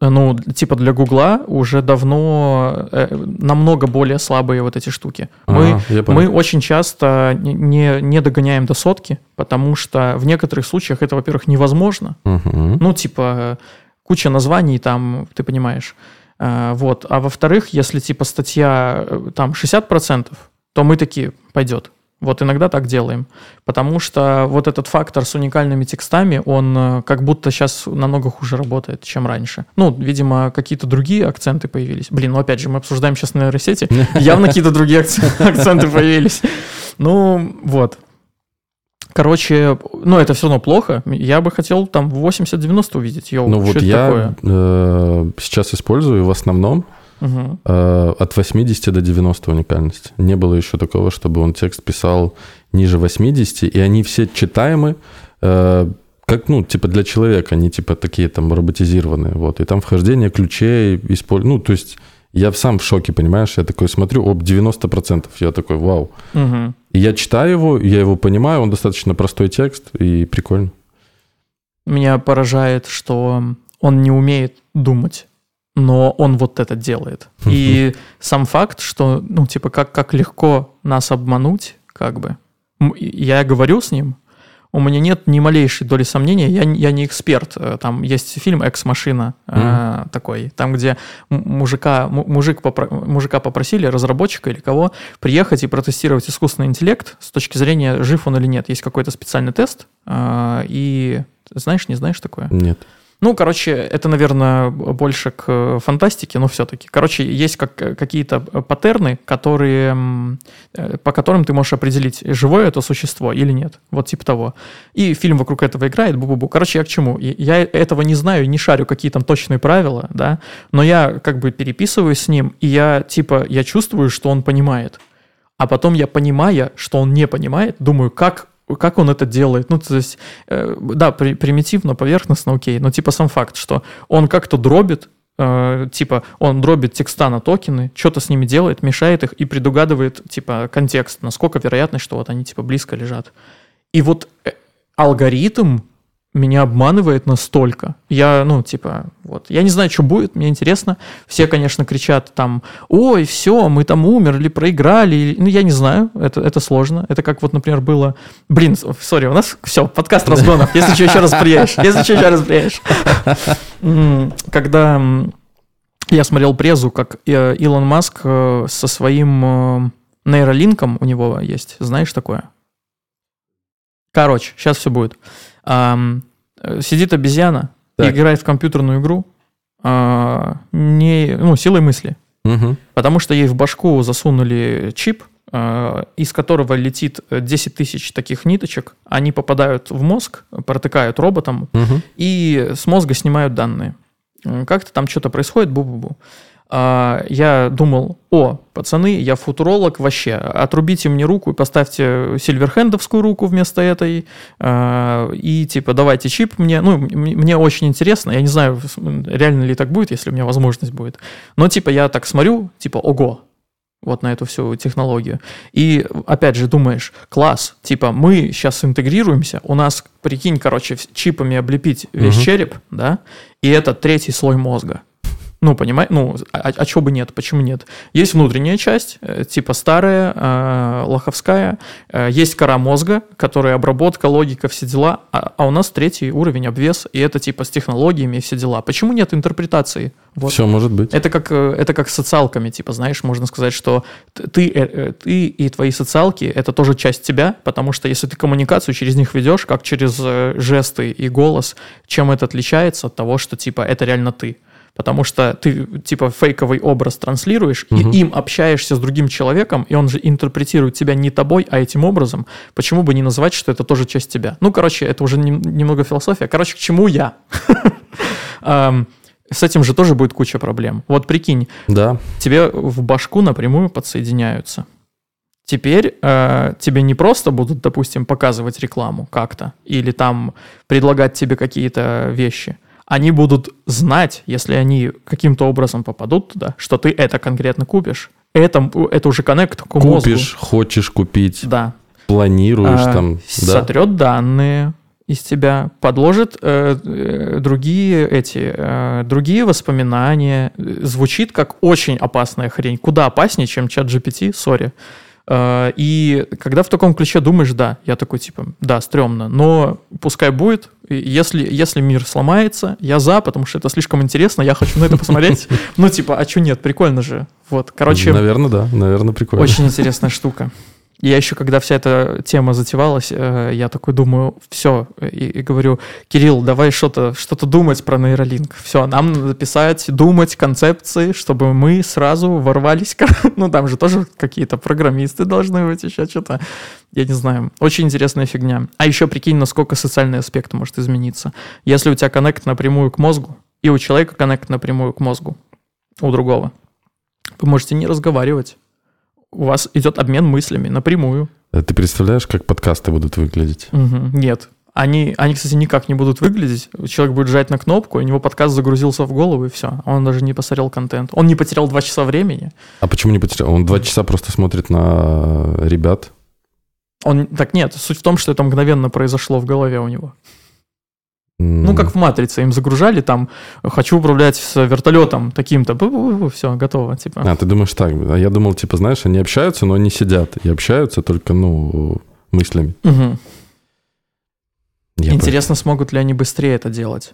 Speaker 1: Ну, типа для Гугла уже давно э, намного более слабые вот эти штуки. Мы, мы очень часто не, не догоняем до сотки, потому что в некоторых случаях это, во-первых, невозможно. Угу. Ну, типа куча названий там, ты понимаешь. Э, вот. А во-вторых, если типа статья э, там 60%, то мы такие, пойдет. Вот иногда так делаем. Потому что вот этот фактор с уникальными текстами, он э, как будто сейчас намного хуже работает, чем раньше. Ну, видимо, какие-то другие акценты появились. Блин, ну опять же, мы обсуждаем сейчас на нейросети, явно какие-то другие акценты появились. Ну, вот. Короче, ну это все равно плохо. Я бы хотел там 80-90 увидеть. Йоу,
Speaker 2: ну вот я э, сейчас использую в основном угу. от 80 до 90 уникальность. Не было еще такого, чтобы он текст писал ниже 80, и они все читаемы, э, как, ну, типа для человека, не типа такие там роботизированные, вот. И там вхождение ключей, использ... ну, то есть я сам в шоке, понимаешь? Я такой смотрю, об 90%. Я такой, вау. Угу. И я читаю его, я его понимаю, он достаточно простой текст и прикольно.
Speaker 1: Меня поражает, что он не умеет думать но он вот это делает. И сам факт, что, ну, типа, как, как легко нас обмануть, как бы. Я говорю с ним, у меня нет ни малейшей доли сомнения, я, я не эксперт. Э, там есть фильм «Экс-машина» mm-hmm. э, такой, там, где мужика, мужик попро, мужика попросили, разработчика или кого, приехать и протестировать искусственный интеллект с точки зрения, жив он или нет. Есть какой-то специальный тест, э, и знаешь, не знаешь такое?
Speaker 2: Нет.
Speaker 1: Ну, короче, это, наверное, больше к фантастике, но все-таки. Короче, есть как, какие-то паттерны, которые, э, по которым ты можешь определить, живое это существо или нет. Вот типа того. И фильм вокруг этого играет, бу-бу-бу. Короче, я к чему? Я этого не знаю, не шарю, какие там точные правила, да, но я как бы переписываюсь с ним, и я типа, я чувствую, что он понимает. А потом я, понимая, что он не понимает, думаю, как как он это делает. Ну, то есть, э, да, при, примитивно, поверхностно, окей, но типа сам факт, что он как-то дробит, э, типа он дробит текста на токены, что-то с ними делает, мешает их и предугадывает, типа, контекст, насколько вероятность, что вот они, типа, близко лежат. И вот э, алгоритм меня обманывает настолько. Я, ну, типа, вот, я не знаю, что будет, мне интересно. Все, конечно, кричат там, ой, все, мы там умерли, проиграли. Ну, я не знаю, это, это сложно. Это как вот, например, было... Блин, сори, у нас все, подкаст разгонов, если что, еще раз приедешь. Если что, еще раз приедешь. Когда я смотрел презу, как э, Илон Маск э, со своим э, нейролинком, у него есть, знаешь такое? Короче, сейчас все будет. Um, сидит обезьяна, так. играет в компьютерную игру, uh, не, ну, силой мысли. Угу. Потому что ей в башку засунули чип, uh, из которого летит 10 тысяч таких ниточек. Они попадают в мозг, протыкают роботом угу. и с мозга снимают данные. Как-то там что-то происходит, бу-бу-бу. А, я думал, о, пацаны, я футуролог вообще, отрубите мне руку и поставьте сильверхендовскую руку вместо этой, а, и типа давайте чип мне, ну, мне очень интересно, я не знаю, реально ли так будет, если у меня возможность будет, но типа я так смотрю, типа, ого, вот на эту всю технологию. И опять же думаешь, класс, типа мы сейчас интегрируемся, у нас, прикинь, короче, чипами облепить весь угу. череп, да, и это третий слой мозга. Ну, понимаешь, ну, а, а чего бы нет, почему нет? Есть внутренняя часть, э, типа старая, э, лоховская, э, есть кора мозга, которая обработка, логика, все дела, а, а у нас третий уровень обвес, и это типа с технологиями и все дела. Почему нет интерпретации?
Speaker 2: Вот. Все может быть.
Speaker 1: Это как, э, это как с социалками, типа, знаешь, можно сказать, что ты, э, ты и твои социалки – это тоже часть тебя, потому что если ты коммуникацию через них ведешь, как через жесты и голос, чем это отличается от того, что, типа, это реально ты? Потому что ты типа фейковый образ транслируешь угу. и им общаешься с другим человеком, и он же интерпретирует тебя не тобой, а этим образом. Почему бы не назвать, что это тоже часть тебя? Ну, короче, это уже немного философия. Короче, к чему я? С этим же тоже будет куча проблем. Вот прикинь,
Speaker 2: да.
Speaker 1: тебе в башку напрямую подсоединяются. Теперь э, тебе не просто будут, допустим, показывать рекламу как-то или там предлагать тебе какие-то вещи – они будут знать, если они каким-то образом попадут туда, что ты это конкретно купишь. Это, это уже коннект к мозгу.
Speaker 2: Купишь, хочешь купить.
Speaker 1: Да.
Speaker 2: Планируешь а, там.
Speaker 1: Сотрет да? данные из тебя, подложит э, э, другие эти э, другие воспоминания. Звучит как очень опасная хрень. Куда опаснее, чем чат GPT, сори. Э, и когда в таком ключе думаешь, да, я такой типа, да, стрёмно, но пускай будет. Если, если мир сломается, я за, потому что это слишком интересно, я хочу на это посмотреть. Ну, типа, а что нет, прикольно же. Вот, короче...
Speaker 2: Наверное, да, наверное, прикольно.
Speaker 1: Очень интересная штука. Я еще, когда вся эта тема затевалась, э, я такой думаю, все, и, и говорю, Кирилл, давай что-то что думать про нейролинк. Все, нам надо писать, думать концепции, чтобы мы сразу ворвались. Ну, там же тоже какие-то программисты должны быть, еще что-то. Я не знаю. Очень интересная фигня. А еще прикинь, насколько социальный аспект может измениться. Если у тебя коннект напрямую к мозгу, и у человека коннект напрямую к мозгу, у другого, вы можете не разговаривать у вас идет обмен мыслями напрямую.
Speaker 2: Э, ты представляешь, как подкасты будут выглядеть?
Speaker 1: Угу. Нет. Они, они, кстати, никак не будут выглядеть. Человек будет жать на кнопку, у него подкаст загрузился в голову, и все. Он даже не посмотрел контент. Он не потерял два часа времени.
Speaker 2: А почему не потерял? Он два часа просто смотрит на ребят.
Speaker 1: Он, так нет, суть в том, что это мгновенно произошло в голове у него. Ну, как в «Матрице», им загружали там, хочу управлять с вертолетом таким-то, все, готово, типа.
Speaker 2: А, ты думаешь так, я думал, типа, знаешь, они общаются, но не сидят, и общаются только, ну, мыслями.
Speaker 1: Угу. Интересно, про... смогут ли они быстрее это делать.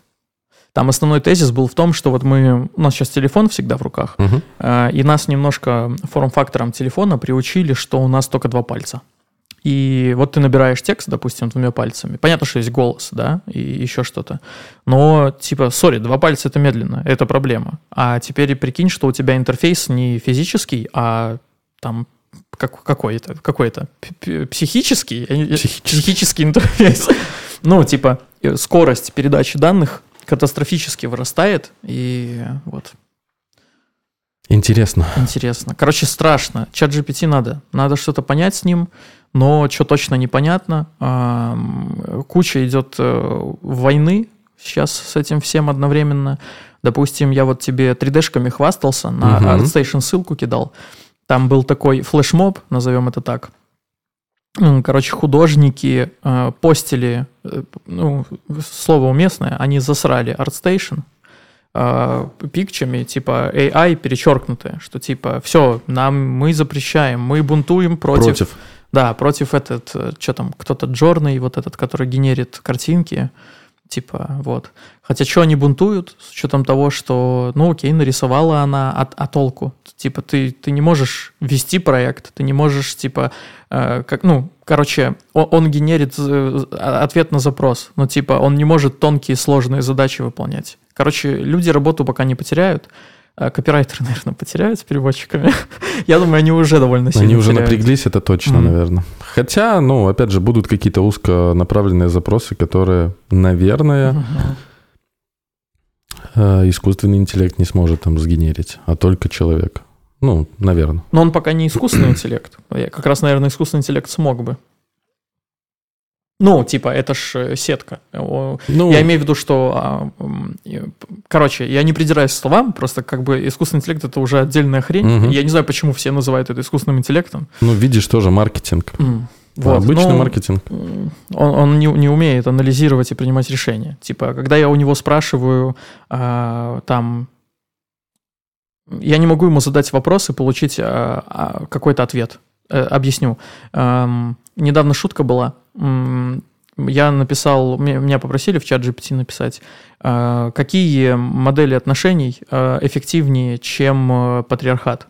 Speaker 1: Там основной тезис был в том, что вот мы, у нас сейчас телефон всегда в руках, угу. и нас немножко форм-фактором телефона приучили, что у нас только два пальца. И вот ты набираешь текст, допустим, двумя пальцами. Понятно, что есть голос, да, и еще что-то. Но, типа, сори, два пальца это медленно, это проблема. А теперь прикинь, что у тебя интерфейс не физический, а там как, какой это, какой это, психический, психический, психический интерфейс. Ну, типа, э, скорость передачи данных катастрофически вырастает, и вот.
Speaker 2: Интересно.
Speaker 1: Интересно. Короче, страшно. Чат GPT надо. Надо что-то понять с ним, но что точно непонятно. Куча идет э, войны сейчас с этим всем одновременно. Допустим, я вот тебе 3D-шками хвастался, на. ArtStation ссылку кидал. Там был такой флешмоб, назовем это так. короче, художники э, постили, э, ну, слово уместное, они засрали ArtStation э, пикчами, типа AI перечеркнутое, что типа все, нам мы запрещаем, мы бунтуем против...
Speaker 2: Против.
Speaker 1: Да, против этот, э, что там, кто-то Джорный, вот этот, который генерит картинки, типа, вот. Хотя что они бунтуют, с учетом того, что, ну окей, нарисовала она, а, а толку? Типа, ты, ты не можешь вести проект, ты не можешь, типа, э, как, ну, короче, он, он генерит э, ответ на запрос, но, типа, он не может тонкие сложные задачи выполнять. Короче, люди работу пока не потеряют, а копирайтеры, наверное, потеряют с переводчиками. Я думаю, они уже довольно сильно
Speaker 2: Они уже
Speaker 1: теряют.
Speaker 2: напряглись, это точно,
Speaker 1: Мгм.
Speaker 2: наверное. Хотя, ну, опять же, будут какие-то узконаправленные запросы, которые, наверное, э, искусственный интеллект не сможет там сгенерить, а только человек. Ну, наверное.
Speaker 1: Но он пока не искусственный интеллект. Я Как раз, наверное, искусственный интеллект смог бы. Ну, типа, это ж э, сетка.
Speaker 2: Ну,
Speaker 1: Я имею в виду, что... а, Короче, я не придираюсь к словам, просто как бы искусственный интеллект — это уже отдельная хрень.
Speaker 2: Мгм.
Speaker 1: Я не знаю, почему все называют это искусственным интеллектом.
Speaker 2: ну, видишь, тоже маркетинг.
Speaker 1: М,
Speaker 2: Да, обычный
Speaker 1: ну,
Speaker 2: маркетинг.
Speaker 1: Он, он не, не умеет анализировать и принимать решения. Типа, когда я у него спрашиваю, а, там... Я не могу ему задать вопрос и получить а, а, какой-то ответ. Э, объясню. Ам, недавно шутка была. Я написал, ме- меня попросили в чат GPT написать, а, какие модели отношений а, эффективнее, чем э, патриархат.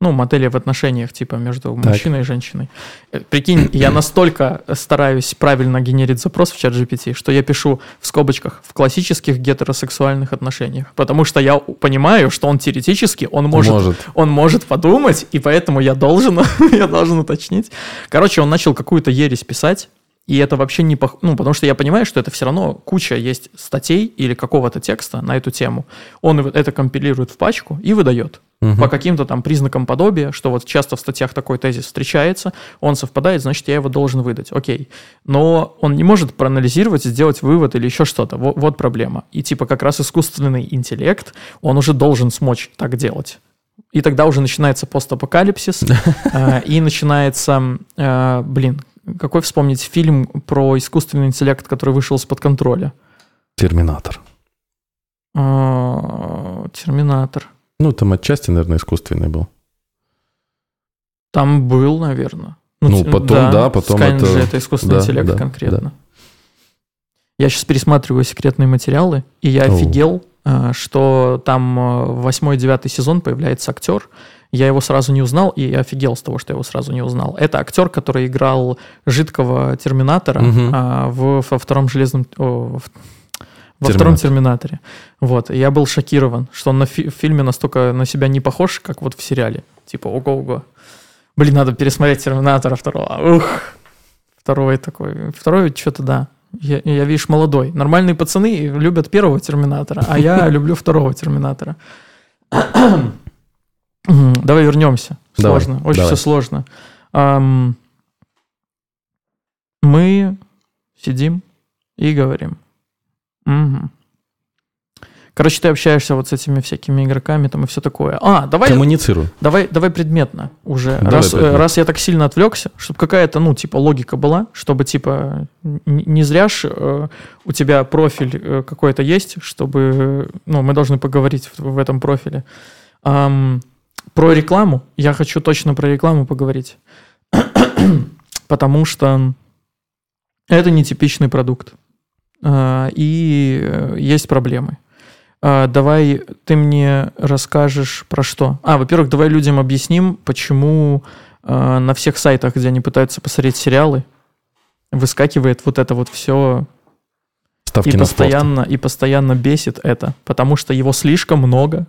Speaker 1: Ну, модели в отношениях, типа, между
Speaker 2: Так.
Speaker 1: мужчиной и женщиной. Э, Прикинь, я настолько стараюсь правильно генерить запрос в чат GPT, что я пишу в скобочках в классических гетеросексуальных отношениях. Потому что я понимаю, что он теоретически, он может,
Speaker 2: Может.
Speaker 1: он может подумать, и поэтому я должен, я должен уточнить. Короче, он начал какую-то ересь писать, и это вообще не пох... Ну, потому что я понимаю, что это все равно куча есть статей или какого-то текста на эту тему. Он это компилирует в пачку и выдает
Speaker 2: Мгм.
Speaker 1: по каким-то там признакам подобия, что вот часто в статьях такой тезис встречается, он совпадает, значит, я его должен выдать. Окей. Но он не может проанализировать, сделать вывод или еще что-то. Вот, вот проблема. И типа как раз искусственный интеллект, он уже должен смочь так делать. И тогда уже начинается постапокалипсис, э, и начинается, э, блин, какой вспомнить фильм про искусственный интеллект, который вышел из-под контроля?
Speaker 2: Терминатор.
Speaker 1: Э, Терминатор.
Speaker 2: Ну, там отчасти, наверное, искусственный был.
Speaker 1: Там был, наверное.
Speaker 2: Ну, потом, да, потом
Speaker 1: Skynet
Speaker 2: это-
Speaker 1: же это искусственный
Speaker 2: да,
Speaker 1: интеллект
Speaker 2: да,
Speaker 1: конкретно. Я сейчас пересматриваю секретные материалы, и я
Speaker 2: Оу.
Speaker 1: офигел, э, что там э, восьмой-девятый сезон появляется актер. Я его сразу не узнал, и офигел с того, что я его сразу не узнал. Это актер, который играл жидкого терминатора
Speaker 2: Мгм.
Speaker 1: а, в, во втором железном... о, в- во втором терминаторе. Вот. Я был шокирован, что он на фи- в фильме настолько на себя не похож, как вот в сериале. Типа, ого-ого. Блин, надо пересмотреть Терминатора второго. Ух. Второй такой. Второй что-то, да. Я, я, видишь, молодой. Нормальные пацаны любят первого Терминатора, а я люблю второго Терминатора. Давай вернемся.
Speaker 2: Давай,
Speaker 1: Сложно, очень
Speaker 2: давай.
Speaker 1: все сложно. Ам, Мы сидим и говорим. Мгм. Короче, ты общаешься вот с этими всякими игроками там и все такое. А, давай,
Speaker 2: Коммуницирую.
Speaker 1: давай, давай предметно уже.
Speaker 2: Давай
Speaker 1: раз,
Speaker 2: предметно.
Speaker 1: раз я так сильно отвлекся, чтобы какая-то, ну, типа, логика была, чтобы, типа, не зря ж э, у тебя профиль э, какой-то есть, чтобы, э, ну, мы должны поговорить в, в этом профиле. Ам, про рекламу. Я хочу точно про рекламу поговорить. Потому что это нетипичный продукт. А, И э, есть проблемы. А, Давай ты мне расскажешь про что. А, во-первых, давай людям объясним, почему э, на всех сайтах, где они пытаются посмотреть сериалы, выскакивает вот это вот все
Speaker 2: Ставки
Speaker 1: и постоянно, и постоянно бесит это, потому что его слишком много.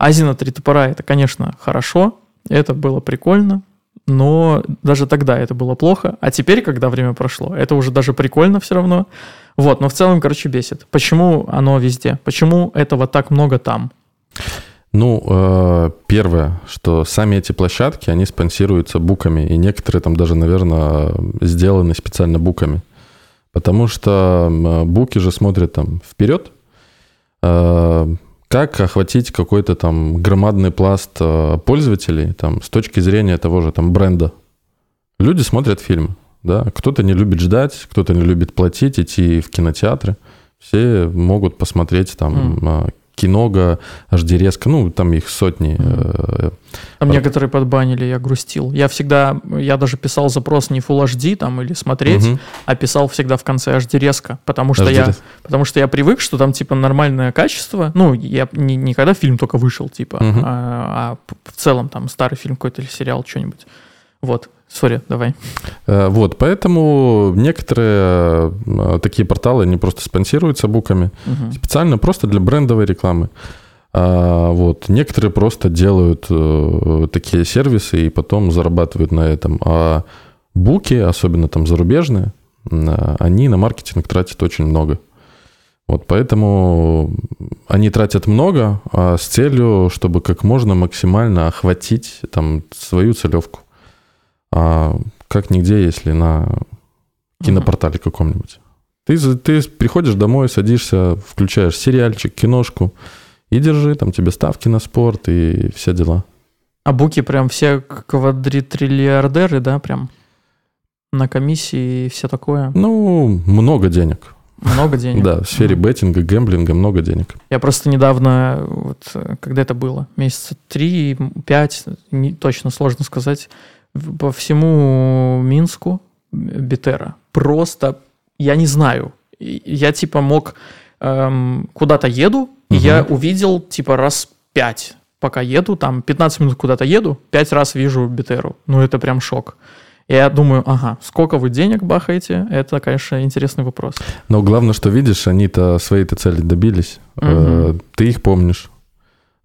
Speaker 1: Азина три топора это, конечно, хорошо, это было прикольно, но даже тогда это было плохо. А теперь, когда время прошло, это уже даже прикольно все равно. Вот, но в целом, короче, бесит. Почему оно везде? Почему этого так много там?
Speaker 2: Ну, э, первое, что сами эти площадки, они спонсируются буками, и некоторые там даже, наверное, сделаны специально буками. Потому что буки же смотрят там вперед, э, как охватить какой-то там громадный пласт э, пользователей там, с точки зрения того же там бренда. Люди смотрят фильм. Да? Кто-то не любит ждать, кто-то не любит платить, идти в кинотеатры. Все могут посмотреть там mm кинога, HD-резко, ну, там их сотни.
Speaker 1: Mm. Там Под... некоторые подбанили, я грустил. Я всегда, я даже писал запрос не Full HD там или смотреть, угу. а писал всегда в конце HD-резко, потому что я, потому что я привык, что там типа нормальное качество. Ну, я не, не когда фильм только вышел, типа, угу. а, а в целом там старый фильм какой-то или сериал, что-нибудь. Вот, сори, давай.
Speaker 2: Э, вот, поэтому некоторые э, такие порталы, они просто спонсируются буками, угу. специально просто для брендовой рекламы. А, вот, некоторые просто делают э, такие сервисы и потом зарабатывают на этом. А буки, особенно там зарубежные, они на маркетинг тратят очень много. Вот поэтому они тратят много а с целью, чтобы как можно максимально охватить там свою целевку. А как нигде, если на кинопортале uh-huh. каком-нибудь. Ты, ты приходишь домой, садишься, включаешь сериальчик, киношку и держи, там тебе ставки на спорт и все дела.
Speaker 1: А буки прям все квадритриллиардеры, да, прям на комиссии и все такое?
Speaker 2: Ну, много денег.
Speaker 1: Много денег.
Speaker 2: Да, в сфере беттинга, гэмблинга много денег.
Speaker 1: Я просто недавно, вот, когда это было, месяца три, пять, не, точно сложно сказать, по всему Минску Бетера. Просто, я не знаю, я типа мог, эм, куда-то еду, угу. и я увидел типа раз пять, пока еду, там 15 минут куда-то еду, пять раз вижу Бетеру. Ну, это прям шок. Я думаю, ага, сколько вы денег бахаете? Это, конечно, интересный вопрос.
Speaker 2: Но главное, что видишь, они-то своей-то цели добились. Угу. Ты их помнишь.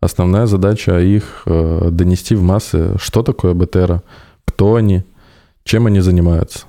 Speaker 2: Основная задача их э, донести в массы, что такое БТРа, кто они, чем они занимаются.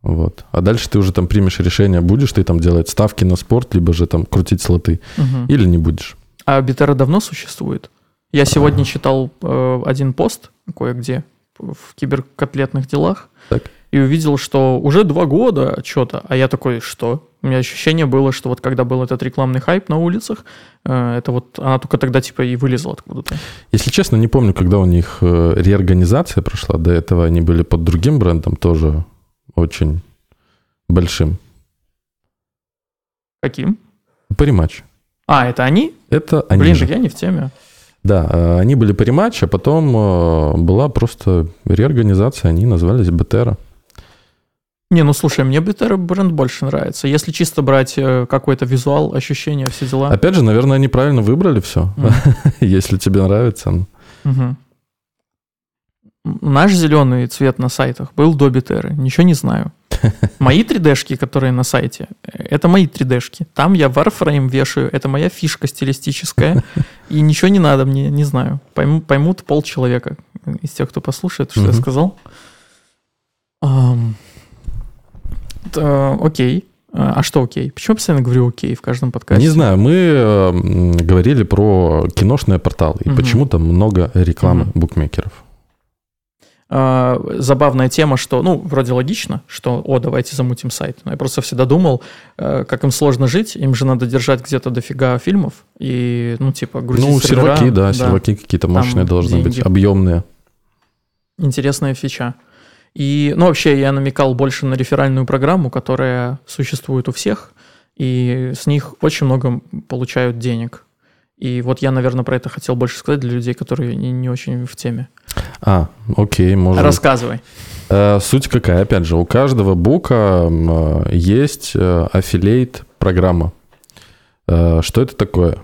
Speaker 2: Вот. А дальше ты уже там примешь решение, будешь ты там делать ставки на спорт, либо же там крутить слоты, угу. или не будешь.
Speaker 1: А Битера давно существует? Я сегодня а... читал э, один пост кое-где в киберкотлетных делах так. и увидел, что уже два года что-то, а я такой, что? У меня ощущение было, что вот когда был этот рекламный хайп на улицах, э, это вот она только тогда типа и вылезла откуда-то.
Speaker 2: Если честно, не помню, когда у них э, реорганизация прошла. До этого они были под другим брендом, тоже очень большим.
Speaker 1: Каким?
Speaker 2: Париматч.
Speaker 1: А, это они?
Speaker 2: Это они
Speaker 1: Блин, же. я не в теме.
Speaker 2: Да, э, они были Париматч, а потом была просто реорганизация, они назывались Бетера.
Speaker 1: Не, ну слушай, мне BTR бренд больше нравится. Если чисто брать э, какой-то визуал, ощущения, все дела.
Speaker 2: Опять же, наверное, они правильно выбрали все. Если тебе нравится.
Speaker 1: Наш зеленый цвет на сайтах был до BTR. Ничего не знаю. Мои 3D-шки, которые на сайте, это мои 3D-шки. Там я Warframe вешаю, это моя фишка стилистическая. И ничего не надо мне, не знаю. Пойму, поймут полчеловека из тех, кто послушает, что я сказал. Э, окей. А что окей? Почему я постоянно говорю окей в каждом подкасте?
Speaker 2: Не знаю, мы э, говорили про киношные порталы, и угу. почему там много рекламы угу. букмекеров.
Speaker 1: А, забавная тема, что, ну, вроде логично, что, о, давайте замутим сайт. Но я просто всегда думал, э, как им сложно жить, им же надо держать где-то дофига фильмов и, ну, типа, грузить Ну,
Speaker 2: сервера, серваки, да, да, серваки какие-то мощные должны деньги. быть, объемные.
Speaker 1: Интересная фича. И, ну, вообще, я намекал больше на реферальную программу, которая существует у всех, и с них очень много получают денег. И вот я, наверное, про это хотел больше сказать для людей, которые не, не очень в теме.
Speaker 2: А, окей, можно.
Speaker 1: Рассказывай.
Speaker 2: Э, суть какая? Опять же, у каждого бука э, есть э, аффилейт программа. Что это такое?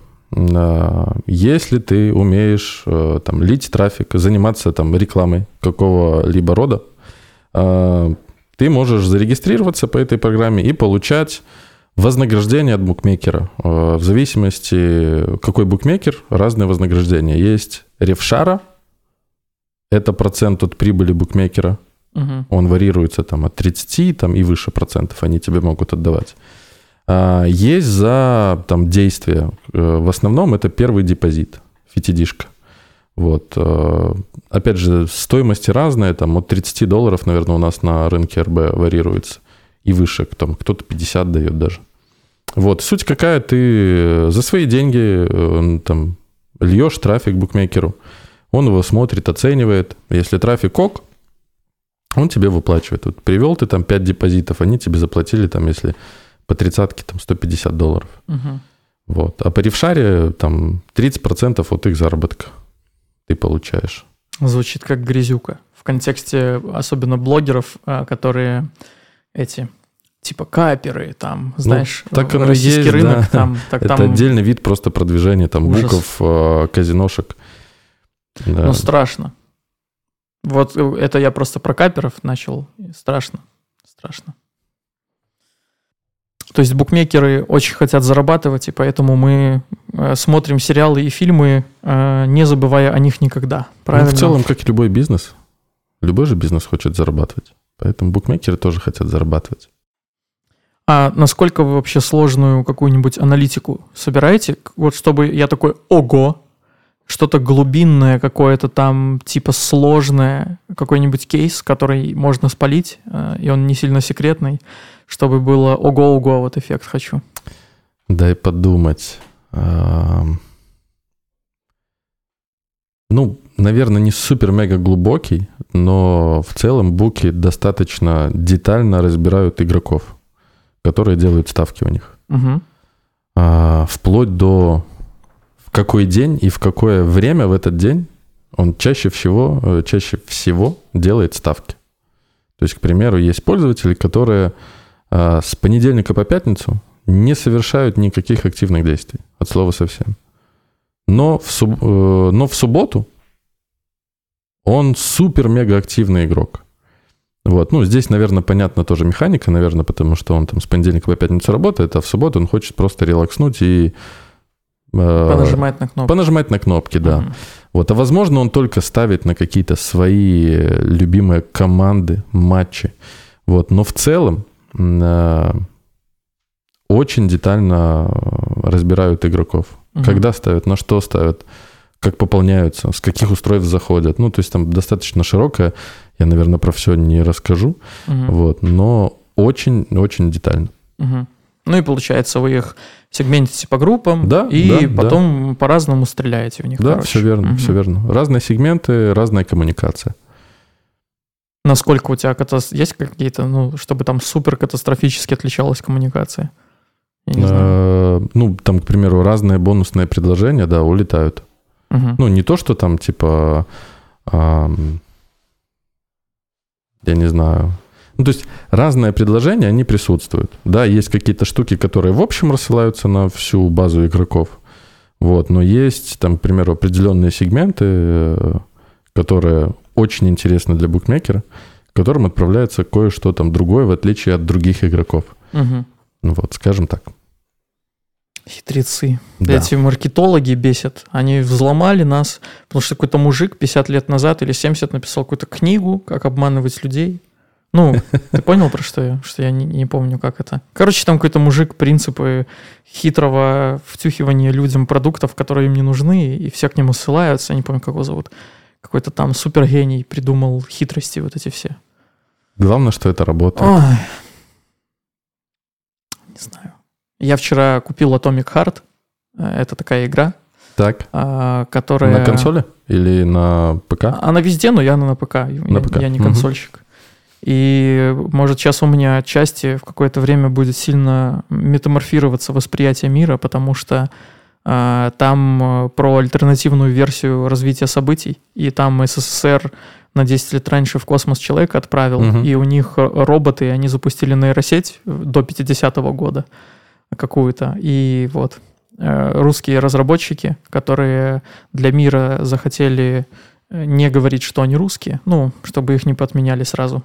Speaker 2: Если ты умеешь там лить трафик, заниматься там рекламой какого-либо рода, ты можешь зарегистрироваться по этой программе и получать вознаграждение от букмекера. А, в зависимости, какой букмекер, разные вознаграждения. Есть ревшара, это процент от прибыли букмекера. Угу. Он варьируется там от 30 там, и выше процентов, они тебе могут отдавать. А, есть за там, действие. Э, в основном это первый депозит, фитидишка. Вот. Э, опять же, стоимости разные, там от 30 долларов, наверное, у нас на рынке РБ варьируется. И выше, там, кто-то 50 дает даже. Вот, суть какая, ты за свои деньги э, там льешь трафик букмекеру, он его смотрит, оценивает. Если трафик ок, Он тебе выплачивает. Вот привел ты там 5 депозитов, они тебе заплатили там, если по тридцатке там 150 долларов.
Speaker 1: Мгм.
Speaker 2: Вот. А по ревшаре там 30% от их заработка ты получаешь.
Speaker 1: Звучит как грязюка. В контексте особенно блогеров, а, которые эти типа каперы, там, знаешь,
Speaker 2: Ну, так
Speaker 1: российский
Speaker 2: есть,
Speaker 1: рынок,
Speaker 2: да.
Speaker 1: там, так
Speaker 2: Это
Speaker 1: там,
Speaker 2: отдельный вид просто продвижения там
Speaker 1: Ужас.
Speaker 2: буков, э, казиношек. Да.
Speaker 1: ну, страшно. Вот э, это я просто про каперов начал, страшно, страшно. То есть букмекеры очень хотят зарабатывать, и поэтому мы э, смотрим сериалы и фильмы, э, не забывая о них никогда.
Speaker 2: Ну,
Speaker 1: Правильно?
Speaker 2: в целом, как и любой бизнес, любой же бизнес хочет зарабатывать. Поэтому букмекеры тоже хотят зарабатывать.
Speaker 1: А насколько вы вообще сложную какую-нибудь аналитику собираете? Вот чтобы я такой, ого, что-то глубинное какое-то там, типа сложное, какой-нибудь кейс, который можно спалить, э, и он не сильно секретный, чтобы было ого-ого, вот эффект хочу.
Speaker 2: Дай подумать. Ам, Ну, наверное, не супер-мега глубокий, но в целом буки достаточно детально разбирают игроков, которые делают ставки у них.
Speaker 1: Мгм.
Speaker 2: А, Вплоть до в какой день и в какое время в этот день он чаще всего, э, чаще всего делает ставки. То есть, к примеру, есть пользователи, которые а, с понедельника по пятницу не совершают никаких активных действий, от слова совсем. Но в, суб- э, но в субботу он супер-мега активный игрок. Вот. Ну, здесь, наверное, понятна тоже механика, наверное, потому что он там с понедельника по пятницу работает, а в субботу он хочет просто релакснуть и... э,
Speaker 1: Понажимать на кнопку.
Speaker 2: понажимать на кнопки, да.
Speaker 1: Мгм.
Speaker 2: Вот, а возможно, он только ставит на какие-то свои любимые команды, матчи. Вот, но в целом очень детально э, разбирают игроков.
Speaker 1: Мгм.
Speaker 2: Когда ставят, на что ставят, как пополняются, с каких устройств заходят. Ну, то есть там достаточно широкое. Я, наверное, про все не расскажу.
Speaker 1: Мгм.
Speaker 2: Вот, но очень-очень детально.
Speaker 1: Мгм. Ну и получается, вы их сегментите по группам,
Speaker 2: Да,
Speaker 1: и
Speaker 2: да,
Speaker 1: потом по-разному стреляете в них.
Speaker 2: Да,
Speaker 1: короче.
Speaker 2: все верно,
Speaker 1: Мгм.
Speaker 2: все верно. Разные сегменты, разная коммуникация.
Speaker 1: Насколько у тебя катас- есть какие-то, ну, чтобы там супер катастрофически отличалась коммуникация? Я не знаю.
Speaker 2: Э, Ну, там, к примеру, разные бонусные предложения, да, улетают. Ну, не то, что там, типа, я не знаю. Ну, то есть разные предложения, они присутствуют. Да, есть какие-то штуки, которые в общем рассылаются на всю базу игроков. Вот, но есть, там, к примеру, определенные сегменты, э, которые очень интересны для букмекера, которым отправляется кое-что там другое, в отличие от других игроков. Ну Вот, скажем так.
Speaker 1: Хитрецы.
Speaker 2: Да.
Speaker 1: Эти маркетологи бесят. Они взломали нас, потому что какой-то мужик 50 лет назад или 70 написал какую-то книгу, как обманывать людей. Ну, ты понял, про что я? Что я не, не помню, как это. Короче, там какой-то мужик принципы хитрого втюхивания людям продуктов, которые им не нужны, и все к нему ссылаются. Я не помню, как его зовут. Какой-то там супергений придумал хитрости вот эти все.
Speaker 2: Главное, что это работает.
Speaker 1: Ой. Не знаю. Я вчера купил Atomic Heart. Э, Это такая игра,
Speaker 2: Так,
Speaker 1: а, которая...
Speaker 2: на консоли или на ПК?
Speaker 1: Она везде, но я на ПК. Я,
Speaker 2: На ПК.
Speaker 1: я не консольщик. И может сейчас у меня отчасти в какое-то время будет сильно метаморфироваться восприятие мира, потому что а, там э, про альтернативную версию развития событий, и там СССР на 10 лет раньше в космос человека отправил,
Speaker 2: Мгм.
Speaker 1: и у них э, роботы, они запустили нейросеть до 50-го года какую-то, и вот э, русские разработчики, которые для мира захотели э, не говорить, что они русские, ну, чтобы их не подменяли сразу.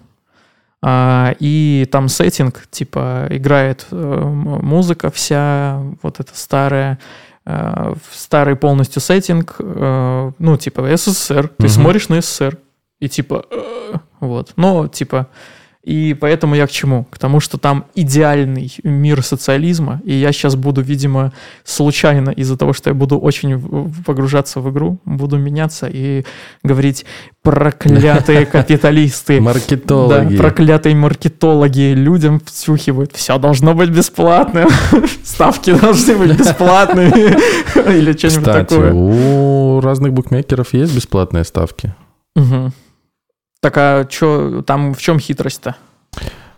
Speaker 1: А, и там сеттинг, типа, играет э, музыка вся, вот эта старая, э, в старый полностью сеттинг, э, ну, типа, СССР, ты смотришь на СССР, и типа, э, вот, но, типа, и поэтому я к чему? К тому, что там идеальный мир социализма, и я сейчас буду, видимо, случайно из-за того, что я буду очень погружаться в игру, буду меняться и говорить проклятые капиталисты.
Speaker 2: Маркетологи.
Speaker 1: Да, проклятые маркетологи людям втюхивают. Все должно быть бесплатным. Ставки должны быть бесплатными. Или что-нибудь такое.
Speaker 2: у разных букмекеров есть бесплатные ставки.
Speaker 1: Мгм. Так а чё, там в чем хитрость-то?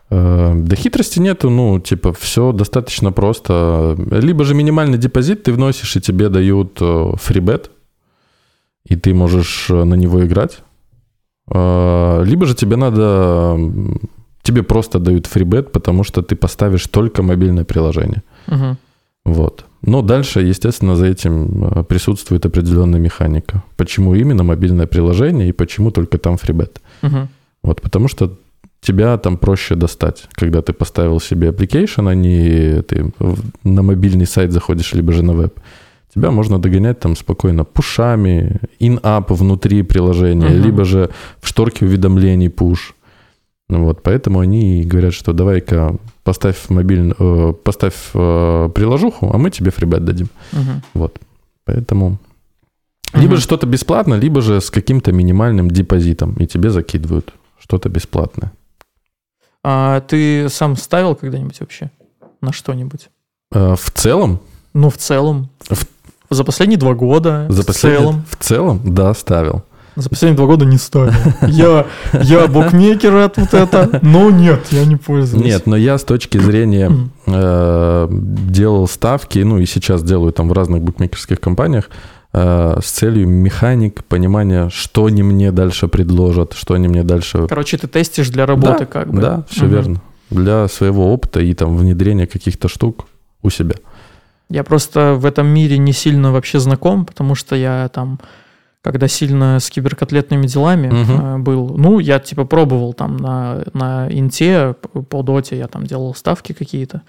Speaker 2: Э, Да хитрости нету, ну, типа, все достаточно просто. Либо же минимальный депозит ты вносишь, и тебе дают э, фрибет, и ты можешь э, на него играть. Э, Либо же тебе надо... Тебе просто дают фрибет, потому что ты поставишь только мобильное приложение.
Speaker 1: Мгм.
Speaker 2: Вот. Но дальше, естественно, за этим э, присутствует определенная механика. Почему именно мобильное приложение и почему только там фрибет?
Speaker 1: Мгм.
Speaker 2: Вот, потому что тебя там проще достать, когда ты поставил себе application, а не ты на мобильный сайт заходишь, либо же на веб. Тебя можно догонять там спокойно пушами, in-app внутри приложения,
Speaker 1: Мгм.
Speaker 2: либо же в шторке уведомлений push. Ну Вот, поэтому они говорят, что давай-ка поставь мобильный, э, поставь э, приложуху, а мы тебе фрибет дадим.
Speaker 1: Мгм.
Speaker 2: Вот, поэтому либо же что-то бесплатно, либо же с каким-то минимальным депозитом, и тебе закидывают что-то бесплатное.
Speaker 1: А ты сам ставил когда-нибудь вообще на что-нибудь?
Speaker 2: Э, В целом,
Speaker 1: Ну, в целом.
Speaker 2: В-
Speaker 1: За последние два года.
Speaker 2: за
Speaker 1: в
Speaker 2: последние-
Speaker 1: целом.
Speaker 2: в целом, да, ставил.
Speaker 1: За последние два года не ставил. Я, я букмекер от вот это. Но нет, я не пользуюсь.
Speaker 2: Нет, но я с точки зрения э, делал ставки, ну и сейчас делаю там в разных букмекерских компаниях с целью механик, понимания, что они мне дальше предложат, что они мне дальше...
Speaker 1: Короче, ты тестишь для работы
Speaker 2: Да,
Speaker 1: как бы.
Speaker 2: Да, все
Speaker 1: Мгм.
Speaker 2: верно. Для своего опыта и там внедрения каких-то штук у себя.
Speaker 1: Я просто в этом мире не сильно вообще знаком, потому что я там, когда сильно с киберкотлетными делами э, был, ну, я типа пробовал там на, на инте, по доте я там делал ставки какие-то,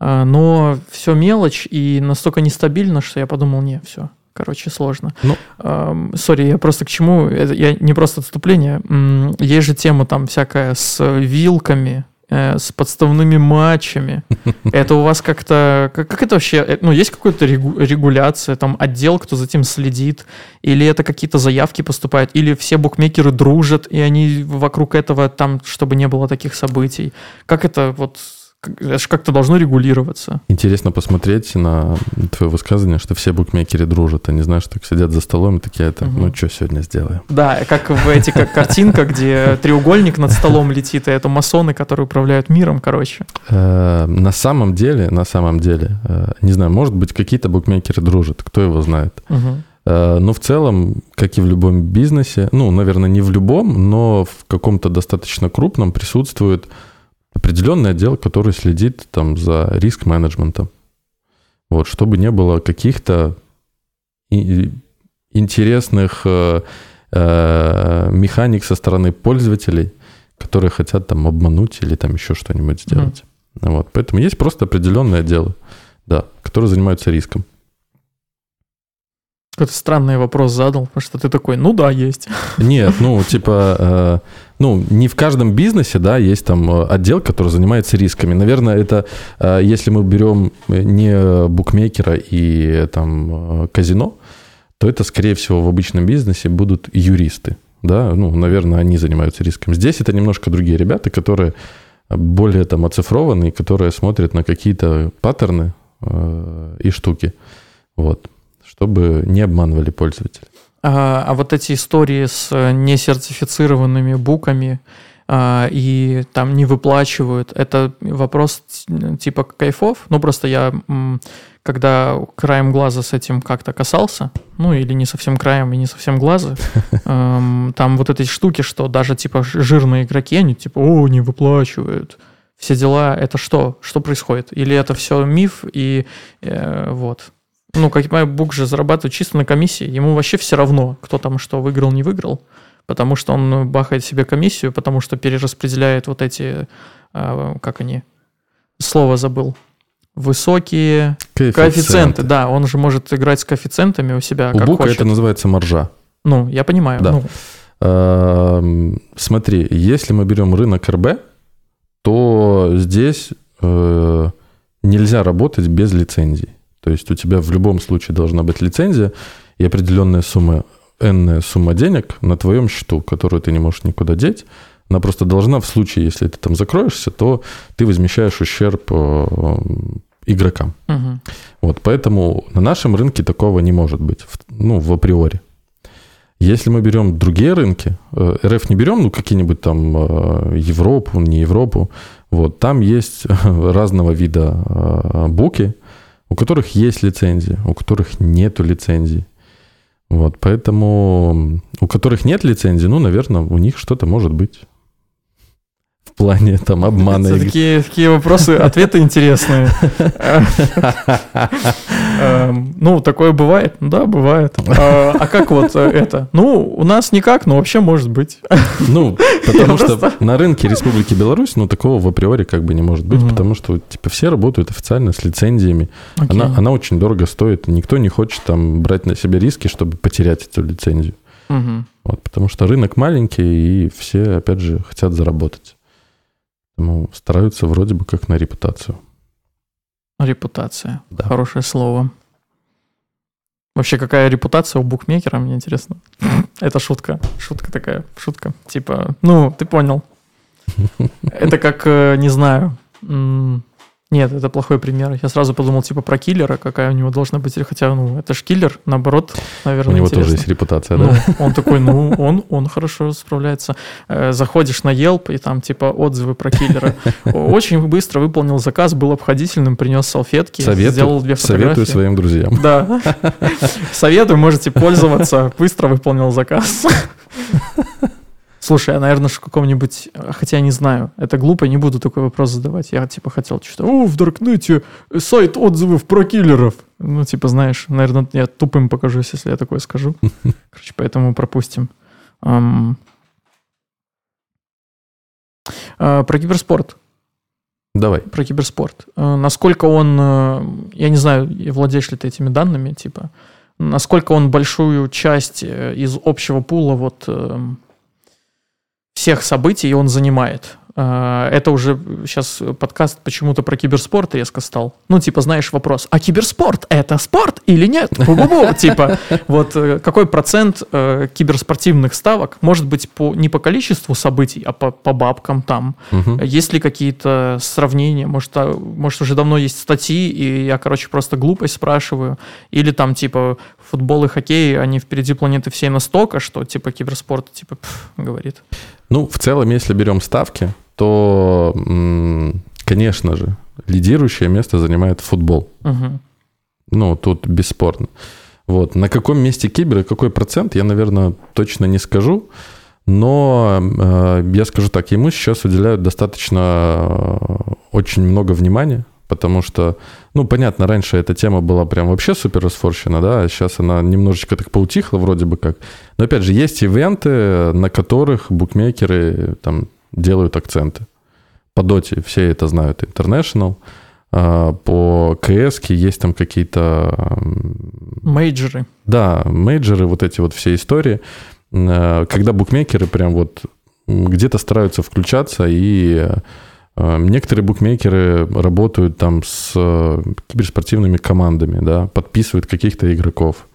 Speaker 1: А, но все мелочь и настолько нестабильно, что я подумал, не, все, короче, сложно.
Speaker 2: Ну.
Speaker 1: Сори, я просто к чему, это я не просто отступление, есть же тема там всякая с вилками, э, с подставными матчами. Это у вас как-то... Как, как это вообще? э, Ну, есть какая-то регу- регуляция, там, отдел, кто за этим следит? Или это какие-то заявки поступают? Или все букмекеры дружат, и они вокруг этого там, чтобы не было таких событий? Как это вот... Это же как-то должно регулироваться.
Speaker 2: Интересно посмотреть на твое высказывание, что все букмекеры дружат. Они, знаешь, так сидят за столом и такие, это,
Speaker 1: Мгм.
Speaker 2: ну что сегодня сделаем?
Speaker 1: Да, как в эти как картинка, где треугольник над столом летит, и это масоны, которые управляют миром, короче.
Speaker 2: Э, На самом деле, на самом деле, э, не знаю, может быть, какие-то букмекеры дружат, кто его знает. Э, Но в целом, как и в любом бизнесе, ну, наверное, не в любом, но в каком-то достаточно крупном присутствует определенный отдел, который следит там за риск-менеджментом. Вот, чтобы не было каких-то интересных э, э, механик со стороны пользователей, которые хотят там обмануть или там еще что-нибудь сделать. Вот, поэтому есть просто определенные отделы, да, которые занимаются риском.
Speaker 1: Какой-то странный вопрос задал, потому что ты такой, ну да, есть.
Speaker 2: Нет, ну, типа, э, ну, не в каждом бизнесе, да, есть там э, отдел, который занимается рисками. Наверное, это, э, если мы берем не букмекера и там э, казино, то это, скорее всего, в обычном бизнесе будут юристы, да, ну, наверное, они занимаются риском. Здесь это немножко другие ребята, которые более там оцифрованные, которые смотрят на какие-то паттерны э, и штуки, вот, чтобы не обманывали пользователя.
Speaker 1: А, а вот эти истории с э, несертифицированными буками а, и там не выплачивают, это вопрос типа кайфов? Ну, просто я, когда краем глаза с этим как-то касался, ну, или не совсем краем и не совсем глаза, эм, там вот эти штуки, что даже типа жирные игроки, они типа, о, не выплачивают. Все дела, это что? Что происходит? Или это все миф и э, вот. Ну, как я понимаю, Бук же зарабатывает чисто на комиссии. Ему вообще все равно, кто там что выиграл, не выиграл. Потому что он бахает себе комиссию, потому что перераспределяет вот эти, а, как они, слово забыл, высокие коэффициенты. Да, он же может играть с коэффициентами у себя,
Speaker 2: У
Speaker 1: как
Speaker 2: Бука
Speaker 1: хочет.
Speaker 2: это называется маржа.
Speaker 1: Ну, я понимаю.
Speaker 2: Да.
Speaker 1: Ну,
Speaker 2: Эм, Смотри, если мы берем рынок РБ, то здесь э, нельзя работать без лицензий. То есть у тебя в любом случае должна быть лицензия и определенная сумма, энная сумма денег на твоем счету, которую ты не можешь никуда деть. Она просто должна в случае, если ты там закроешься, то ты возмещаешь ущерб э, игрокам.
Speaker 1: мгм.
Speaker 2: Вот, поэтому на нашем рынке такого не может быть, ну, в априори. Если мы берем другие рынки, э, РФ не берем, ну, какие-нибудь там э, Европу, не Европу, вот, там есть разного вида буки, у которых есть лицензии, у которых нету лицензий. Вот, поэтому у которых нет лицензии, ну, наверное, у них что-то может быть в плане там обмана.
Speaker 1: Это такие, такие вопросы, ответы интересные. Эм, ну, такое бывает? Да, бывает. А, а как вот э, это? Ну, у нас никак, но вообще может быть.
Speaker 2: Ну, потому что на рынке Республики Беларусь, ну, такого в априори как бы не может быть, потому что, типа, все работают официально с лицензиями. Она, очень дорого стоит. Никто не хочет там брать на себе риски, чтобы потерять эту лицензию. Вот, потому что рынок маленький, и все, опять же, хотят заработать. Поэтому стараются вроде бы как на репутацию.
Speaker 1: Репутация. Да. Хорошее слово. Вообще, какая репутация у букмекера, мне интересно. Это шутка. Шутка такая. Шутка. Типа, ну, ты понял. Это как, э, не знаю, нет, это плохой пример. Я сразу подумал, типа, про киллера, какая у него должна быть. Хотя, ну, это же киллер, наоборот, наверное,
Speaker 2: У него интересно. тоже есть репутация,
Speaker 1: да? Ну, он такой, ну, он, он хорошо справляется. Э, заходишь на Yelp, и там, типа, отзывы про киллера. Очень быстро выполнил заказ, был обходительным, принес салфетки,
Speaker 2: советую, сделал две фотографии. Советую своим друзьям.
Speaker 1: Да. Советую, можете пользоваться. Быстро выполнил заказ. Слушай, а, наверное, в каком-нибудь... Хотя я не знаю. Это глупо, не буду такой вопрос задавать. Я, типа, хотел что-то... О, в Даркнете сайт отзывов про киллеров. Ну, типа, знаешь, наверное, я тупым покажусь, если я такое скажу. Короче, поэтому пропустим. Um, uh, про киберспорт.
Speaker 2: Давай.
Speaker 1: Про киберспорт. Uh, насколько он... Uh, я не знаю, владеешь ли ты этими данными, типа... Насколько он большую часть э, из общего пула вот эм, всех событий он занимает. А, это уже сейчас подкаст почему-то про киберспорт резко стал. Ну, типа, знаешь вопрос, а киберспорт это спорт или нет? Бу-бу-бу. Типа, вот э, какой процент э, киберспортивных ставок может быть по, не по количеству событий, а по, по бабкам там? Есть ли какие-то сравнения? Может, а, может, уже давно есть статьи, и я, короче, просто глупость спрашиваю? Или там, типа, футбол и хоккей, они впереди планеты всей настолько, что, типа, киберспорт, типа, пф, говорит.
Speaker 2: Ну, в целом, если берем ставки, то, конечно же, лидирующее место занимает футбол.
Speaker 1: Угу.
Speaker 2: Ну, тут бесспорно. Вот. На каком месте кибер и какой процент, я, наверное, точно не скажу. Но э, я скажу так, ему сейчас уделяют достаточно э, очень много внимания потому что, ну, понятно, раньше эта тема была прям вообще супер расфорщена, да, а сейчас она немножечко так поутихла вроде бы как. Но, опять же, есть ивенты, на которых букмекеры там делают акценты. По доте все это знают, International, а, по КС есть там какие-то...
Speaker 1: Мейджоры.
Speaker 2: Да, мейджоры, вот эти вот все истории, а, когда букмекеры прям вот где-то стараются включаться и Э, некоторые букмекеры работают там с э, киберспортивными командами, да, подписывают каких-то игроков.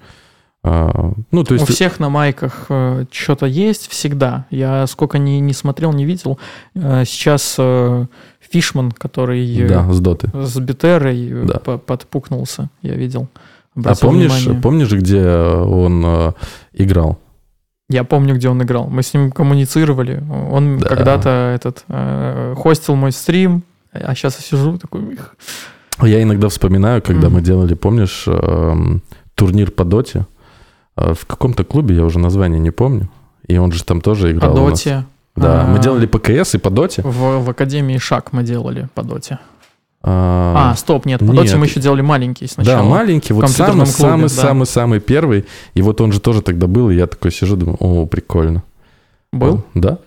Speaker 1: А, ну, то есть... У всех на майках э, что-то есть всегда. Я сколько не, не смотрел, не видел. Сейчас Фишман, который
Speaker 2: да, с Доты.
Speaker 1: С Битерой да. подпукнулся, я видел.
Speaker 2: А помнишь, помнишь, где он играл?
Speaker 1: Я помню, где он играл. Мы с ним коммуницировали. Он да. когда-то этот э, хостил мой стрим, а сейчас я сижу такой. Их.
Speaker 2: Я иногда вспоминаю, когда mm. мы делали, помнишь, э, турнир по доте э, в каком-то клубе, я уже название не помню, и он же там тоже играл.
Speaker 1: По доте.
Speaker 2: Да, а, мы делали по КС и по доте.
Speaker 1: В, в Академии Шаг мы делали по доте. А, а стоп, нет, по нет. Мы еще делали маленький сначала.
Speaker 2: Да, маленький, вот самый, клубе, самый, да. самый, самый первый. И вот он же тоже тогда был, и я такой сижу, думаю, о, прикольно.
Speaker 1: Был?
Speaker 2: Да.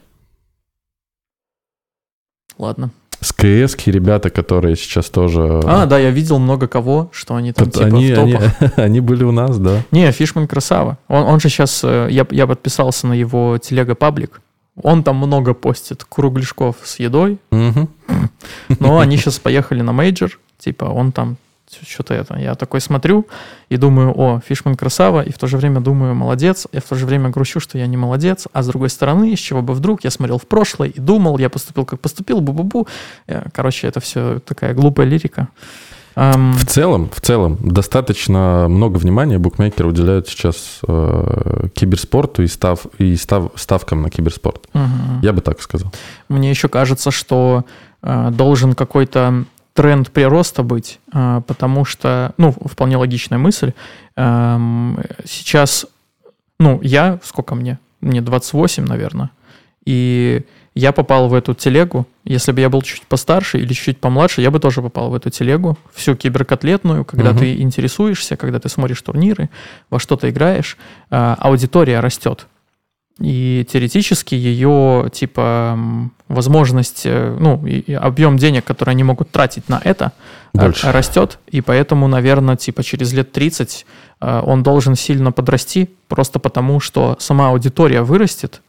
Speaker 1: Ладно.
Speaker 2: С КС ребята, которые сейчас тоже...
Speaker 1: А, да, я видел много кого, что они там типа
Speaker 2: они, в топах. Они, они были у нас, да.
Speaker 1: Не, Фишман красава. Он, он же сейчас... Э, я, я подписался на его телега-паблик. Он там много постит кругляшков с едой. Но они сейчас поехали на мейджор. Типа он там что-то это. Я такой смотрю и думаю, о, Фишман красава, и в то же время думаю, молодец, и в то же время грущу, что я не молодец, а с другой стороны, из чего бы вдруг, я смотрел в прошлое и думал, я поступил как поступил, бу-бу-бу. Э, короче, это все такая глупая лирика. Ам,
Speaker 2: В целом, в целом, достаточно много внимания букмекеры уделяют сейчас э, киберспорту и, став, и став, ставкам на киберспорт.
Speaker 1: мгм.
Speaker 2: Я бы так сказал.
Speaker 1: Мне еще кажется, что э, должен какой-то тренд прироста быть, э, потому что, ну, вполне логичная мысль. Эм, сейчас, ну, я, сколько мне? Мне 28, наверное. И я попал в эту телегу. Если бы я был чуть постарше или чуть помладше, я бы тоже попал в эту телегу. Всю киберкотлетную, когда
Speaker 2: Мгм.
Speaker 1: ты интересуешься, когда ты смотришь турниры, во что ты играешь, э, аудитория растет. И теоретически ее, типа, возможность, э, ну, объем денег, который они могут тратить на это,
Speaker 2: Больше.
Speaker 1: растет. И поэтому, наверное, типа, через лет 30 э, он должен сильно подрасти, просто потому что сама аудитория вырастет.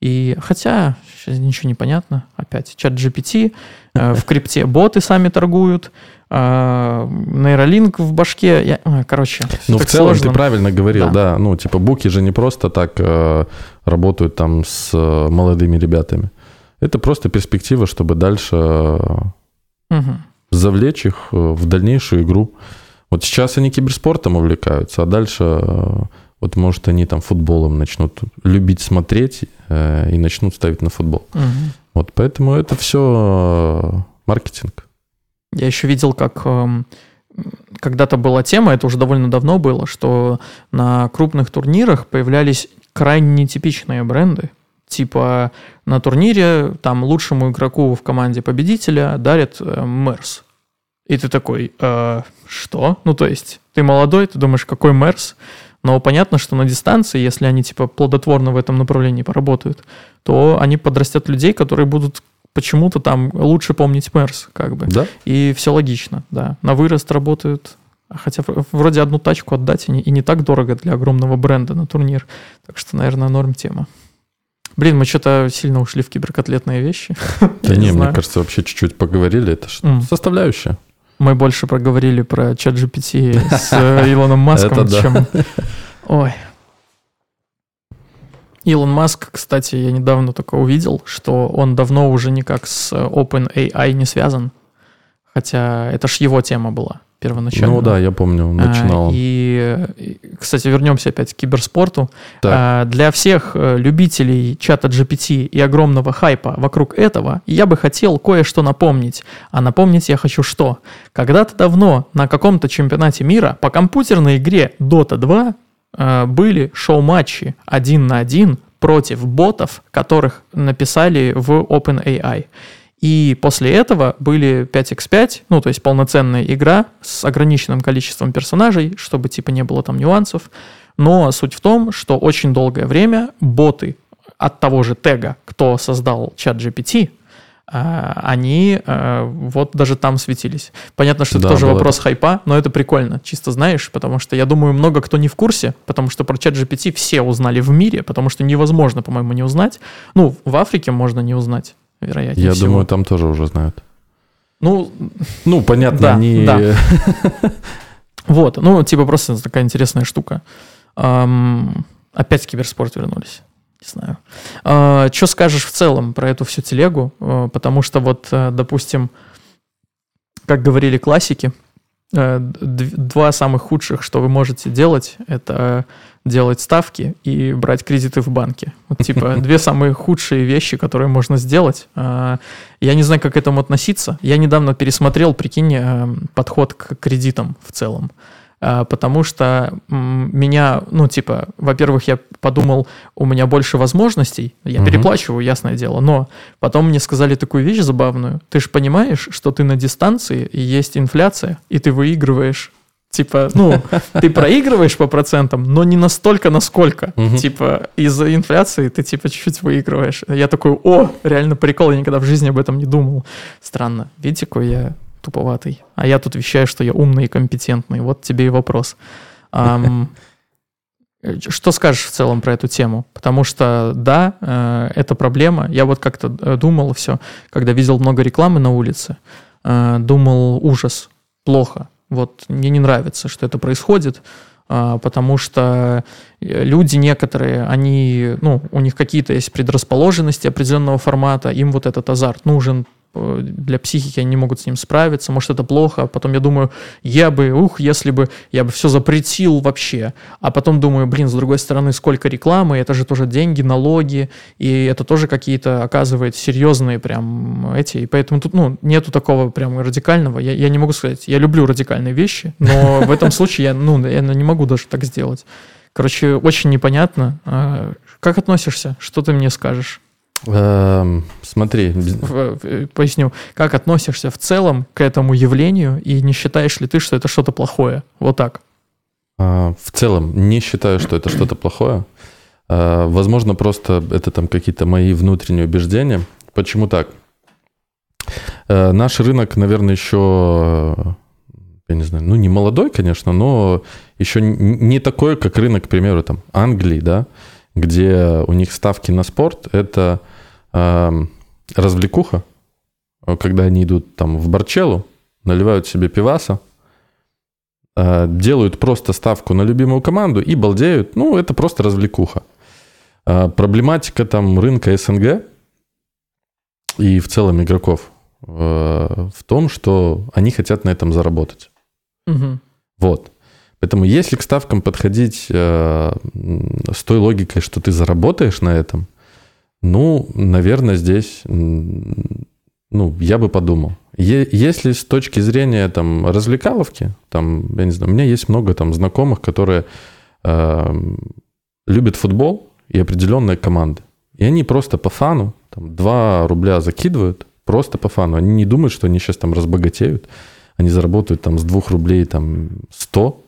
Speaker 1: И хотя сейчас ничего не понятно, опять чат GPT, э, в крипте боты сами торгуют, э, нейролинк в башке, я- короче,
Speaker 2: Ну, в целом,
Speaker 1: сложно.
Speaker 2: ты правильно говорил,
Speaker 1: Да.
Speaker 2: да. Ну, типа, буки же не просто так э, работают там с э, молодыми ребятами. Это просто перспектива, чтобы дальше
Speaker 1: Мгм.
Speaker 2: завлечь их в дальнейшую игру. Вот сейчас они киберспортом увлекаются, а дальше, вот, может, они там футболом начнут любить смотреть э, и начнут ставить на футбол.
Speaker 1: Мгм.
Speaker 2: Вот поэтому это все маркетинг.
Speaker 1: Я еще видел, как эм, когда-то была тема, это уже довольно давно было, что на крупных турнирах появлялись крайне нетипичные бренды. Типа на турнире там лучшему игроку в команде победителя дарят э, Мерс. И ты такой, «Э, что? Ну, то есть, ты молодой, ты думаешь, какой Мерс? Но понятно, что на дистанции, если они типа плодотворно в этом направлении поработают, то они подрастят людей, которые будут почему-то там лучше помнить Мерс, как бы.
Speaker 2: Да?
Speaker 1: И все логично, да. На вырост работают. Хотя вроде одну тачку отдать и не, и не так дорого для огромного бренда на турнир. Так что, наверное, норм тема. Блин, мы что-то сильно ушли в киберкотлетные вещи.
Speaker 2: Да не, мне кажется, вообще чуть-чуть поговорили. Это ж
Speaker 1: М.
Speaker 2: составляющая.
Speaker 1: Мы больше проговорили про чат GPT с э, Илоном Маском, чем... Ой. Илон Маск, кстати, я недавно только увидел, что он давно уже никак с э, OpenAI не связан. Хотя это ж его тема была первоначально.
Speaker 2: Ну да, я помню,
Speaker 1: А,
Speaker 2: начинал.
Speaker 1: И, и, кстати, вернемся опять к киберспорту.
Speaker 2: Так.
Speaker 1: А, Для всех э, любителей чата GPT и огромного хайпа вокруг этого я бы хотел кое-что напомнить. А напомнить я хочу что? Когда-то давно на каком-то чемпионате мира по компьютерной игре Dota 2 э, были шоу-матчи один на один против ботов, которых написали в OpenAI. И после этого были 5x5, ну, то есть полноценная игра с ограниченным количеством персонажей, чтобы типа не было там нюансов. Но суть в том, что очень долгое время боты от того же тега, кто создал чат GPT, а, они а, вот даже там светились. Понятно, что это
Speaker 2: Да,
Speaker 1: тоже вопрос хайпа, но это прикольно, чисто знаешь, потому что я думаю, много кто не в курсе, потому что про чат GPT все узнали в мире, потому что невозможно, по-моему, не узнать. Ну, в Африке можно не узнать, вероятнее
Speaker 2: Я
Speaker 1: всего.
Speaker 2: думаю, там тоже уже знают.
Speaker 1: Ну,
Speaker 2: Ну, понятно,
Speaker 1: Да,
Speaker 2: они...
Speaker 1: да. Вот, ну, типа просто такая интересная штука. Ам, опять в киберспорт вернулись. Не знаю. что скажешь в целом про эту всю телегу? А, потому что вот, э, допустим, как говорили классики, э, два самых худших, что вы можете делать, это делать ставки и брать кредиты в банке. Вот типа две самые худшие вещи, которые можно сделать. А, Я не знаю, как к этому относиться. Я недавно пересмотрел, прикинь, э, подход к кредитам в целом. А, Потому что меня, ну, типа, во-первых, я подумал, у меня больше возможностей, я
Speaker 2: Мгм.
Speaker 1: переплачиваю, ясное дело, но потом мне сказали такую вещь забавную. Ты же понимаешь, что ты на дистанции, и есть инфляция, и ты выигрываешь Типа, ну, ты проигрываешь по процентам, но не настолько, насколько.
Speaker 2: Мгм.
Speaker 1: Типа, из-за инфляции ты, типа, чуть-чуть выигрываешь. Я такой, о, реально прикол, я никогда в жизни об этом не думал. Странно. Видите, какой я туповатый. А я тут вещаю, что я умный и компетентный. Вот тебе и вопрос. Э, Что скажешь в целом про эту тему? Потому что, да, э, это проблема. Я вот как-то э, думал все, когда видел много рекламы на улице, э, думал, ужас, плохо. Вот мне не нравится, что это происходит, а, потому что э, люди некоторые, они, ну, у них какие-то есть предрасположенности определенного формата, им вот этот азарт нужен для психики они не могут с ним справиться, может, это плохо. А потом я думаю, я бы, ух, если бы я бы все запретил вообще. А потом думаю, блин, с другой стороны, сколько рекламы, это же тоже деньги, налоги, и это тоже какие-то, оказывает, серьезные прям эти. И поэтому тут, ну, нету такого прям радикального. Я, я не могу сказать, я люблю радикальные вещи, но в этом случае я, ну, я не могу даже так сделать. Короче, очень непонятно. А, как относишься? Что ты мне скажешь?
Speaker 2: Эм, смотри.
Speaker 1: Поясню. Как относишься в целом к этому явлению и не считаешь ли ты, что это что-то плохое? Вот так.
Speaker 2: А, в целом не считаю, что это что-то плохое. А, возможно, просто это там какие-то мои внутренние убеждения. Почему так? Э, наш рынок, наверное, еще я не знаю, ну не молодой, конечно, но еще не такой, как рынок, к примеру, там Англии, да, где у них ставки на спорт, это развлекуха, когда они идут там в Барчелу, наливают себе пиваса, э, делают просто ставку на любимую команду и балдеют, ну это просто развлекуха. Э, проблематика там рынка СНГ и в целом игроков э, в том, что они хотят на этом заработать. Угу. Вот. Поэтому если к ставкам подходить э, с той логикой, что ты заработаешь на этом, ну, наверное, здесь, ну, я бы подумал. Если с точки зрения там развлекаловки, там, я не знаю, у меня есть много там знакомых, которые э, любят футбол и определенные команды. И они просто по фану, там, 2 рубля закидывают, просто по фану. Они не думают, что они сейчас там разбогатеют они заработают там с 2 рублей там 100.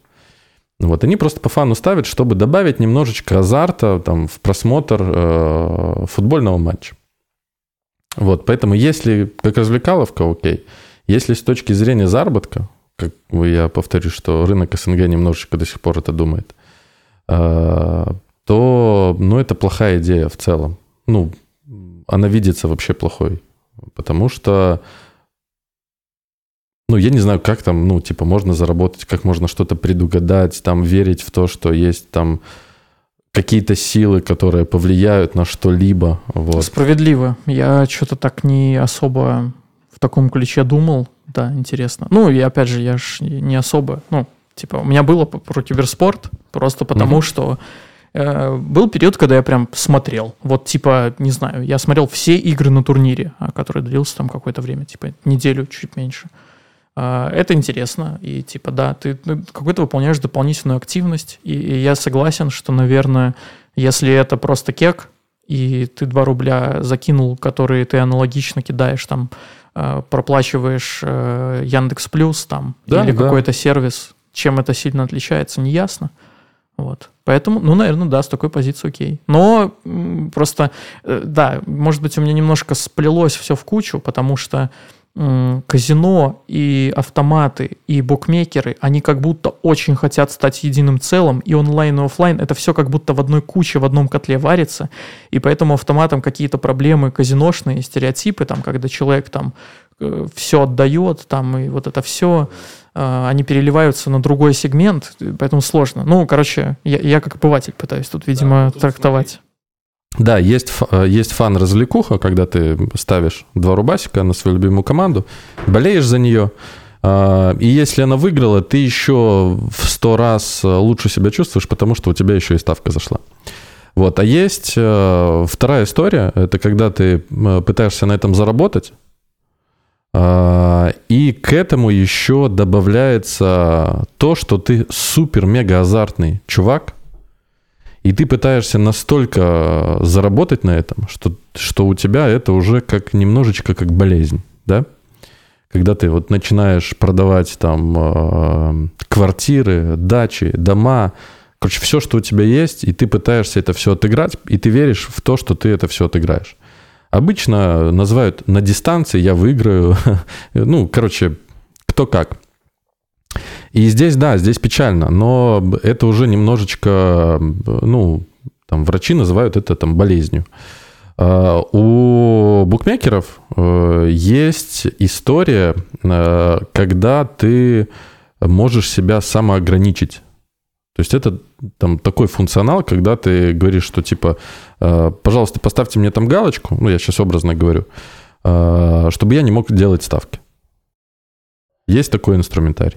Speaker 2: Вот, они просто по фану ставят, чтобы добавить немножечко азарта там, в просмотр э, футбольного матча. Вот, поэтому если как развлекаловка, окей. Если с точки зрения заработка, как я повторю, что рынок СНГ немножечко до сих пор это думает, э, то, ну, это плохая идея в целом. Ну, она видится вообще плохой. Потому что ну, я не знаю, как там, ну, типа, можно заработать, как можно что-то предугадать, там, верить в то, что есть там какие-то силы, которые повлияют на что-либо. Вот.
Speaker 1: Справедливо. Я что-то так не особо в таком ключе думал. Да, интересно. Ну, и опять же, я ж не особо, ну, типа, у меня было про киберспорт, просто потому угу. что э, был период, когда я прям смотрел. Вот, типа, не знаю, я смотрел все игры на турнире, а, который длился там какое-то время, типа, неделю, чуть меньше. А, это интересно, и типа, да, ты ну, какой-то выполняешь дополнительную активность, и, и я согласен, что, наверное, если это просто кек, и ты 2 рубля закинул, которые ты аналогично кидаешь там, а, проплачиваешь э, Яндекс Плюс там, да, или да. какой-то сервис, чем это сильно отличается, не ясно. Вот. Поэтому, ну, наверное, да, с такой позиции окей. Но просто, э, да, может быть, у меня немножко сплелось все в кучу, потому что казино и автоматы и букмекеры, они как будто очень хотят стать единым целым, и онлайн и офлайн это все как будто в одной куче, в одном котле варится, и поэтому автоматам какие-то проблемы казиношные, стереотипы, там, когда человек там э, все отдает, там, и вот это все, э, они переливаются на другой сегмент, поэтому сложно. Ну, короче, я, я как обыватель пытаюсь тут, видимо, да, трактовать.
Speaker 2: Да, есть, э, есть фан-развлекуха, когда ты ставишь два рубасика на свою любимую команду, болеешь за нее, а, и если она выиграла, ты еще в сто раз э, лучше себя чувствуешь, потому что у тебя еще и ставка зашла. Вот. А есть э, вторая история, это когда ты пытаешься на этом заработать, а, и к этому еще добавляется то, что ты супер-мега азартный чувак – и ты пытаешься настолько заработать на этом, что, что у тебя это уже как немножечко как болезнь, да? Когда ты вот начинаешь продавать там э, квартиры, дачи, дома, короче, все, что у тебя есть, и ты пытаешься это все отыграть, и ты веришь в то, что ты это все отыграешь. Обычно называют на дистанции я выиграю. ну, короче, кто как. И здесь, да, здесь печально, но это уже немножечко, ну, там врачи называют это там болезнью. А, у букмекеров э, есть история, э, когда ты можешь себя самоограничить. То есть это там такой функционал, когда ты говоришь, что типа, э, пожалуйста, поставьте мне там галочку, ну я сейчас образно говорю, чтобы я не мог делать ставки. Есть такой инструментарий.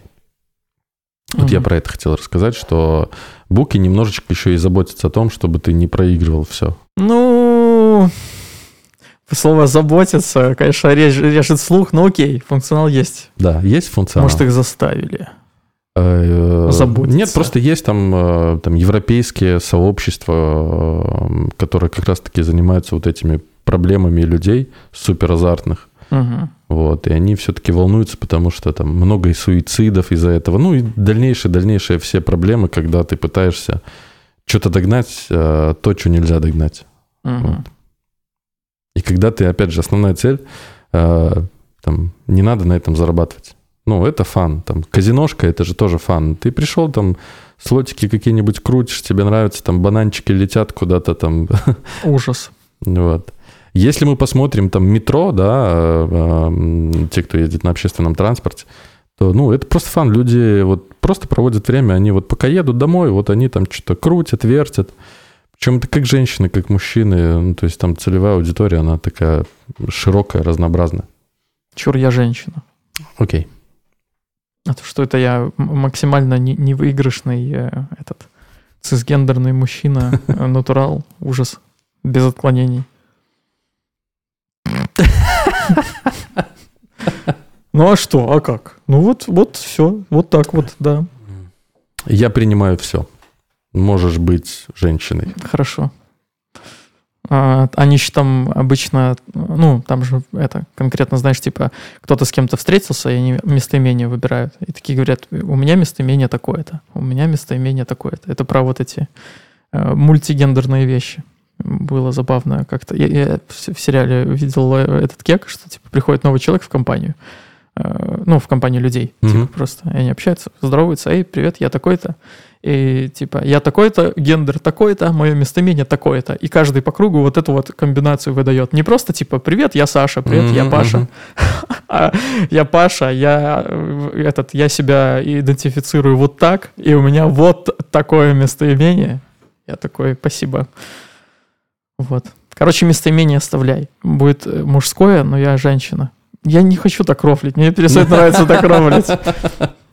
Speaker 2: Вот я про это хотел рассказать, что буки немножечко еще и заботятся о том, чтобы ты не проигрывал все.
Speaker 1: Ну, слово заботиться, конечно, реж- режет слух, но окей, функционал есть.
Speaker 2: Да, есть функционал.
Speaker 1: Может, их заставили.
Speaker 2: Э,
Speaker 1: заботиться.
Speaker 2: Нет, просто есть там, э, там европейские сообщества, э, которые как раз-таки занимаются вот этими проблемами людей супер
Speaker 1: Мгм.
Speaker 2: Вот, и они все-таки волнуются, потому что там много и суицидов из-за этого. Ну и дальнейшие-дальнейшие все проблемы, когда ты пытаешься что-то догнать, э, то, что нельзя догнать.
Speaker 1: Мгм.
Speaker 2: И когда ты, опять же, основная цель, э, там, не надо на этом зарабатывать. Ну, это фан. Там, казиношка, это же тоже фан. Ты пришел там, слотики какие-нибудь крутишь, тебе нравится, там, бананчики летят куда-то там.
Speaker 1: Ужас.
Speaker 2: Вот. Если мы посмотрим там метро, да, э, те, кто ездит на общественном транспорте, то, ну, это просто фан. Люди вот просто проводят время, они вот пока едут домой, вот они там что-то крутят, вертят. Причем это как женщины, как мужчины, ну, то есть там целевая аудитория, она такая широкая, разнообразная.
Speaker 1: Чур, я женщина.
Speaker 2: Окей.
Speaker 1: А то, что это я максимально не- невыигрышный э, этот цисгендерный мужчина, э, натурал, ужас, без отклонений. Ну а что, а как? Ну вот, вот все, вот так вот, да,
Speaker 2: Я принимаю все. Можешь быть женщиной.
Speaker 1: хорошо. А, они же там обычно, ну, там же это, конкретно, знаешь, типа, кто-то с кем-то встретился, и они местоимение выбирают. И такие говорят, у меня местоимение такое-то, у меня местоимение такое-то. Это про вот эти э, мультигендерные вещи. Было забавно как-то. Я, я в сериале видел э, этот кек, что, типа, приходит новый человек в компанию, э, ну, в компанию людей,
Speaker 2: Мгм.
Speaker 1: типа, просто. И они общаются, здороваются, эй, привет, я такой-то. И типа, я такой-то, гендер такой-то, мое местоимение такое-то. И каждый по кругу вот эту вот комбинацию выдает. Не просто типа, привет, я Саша, привет, я
Speaker 2: Мгм,
Speaker 1: Паша. я Паша, я э, этот, я себя идентифицирую вот так, и у меня вот такое местоимение. Я такой, спасибо. Вот. Короче, местоимение оставляй. Будет э, мужское, но я женщина. Я не хочу так рофлить, мне перестает нравиться так рофлить.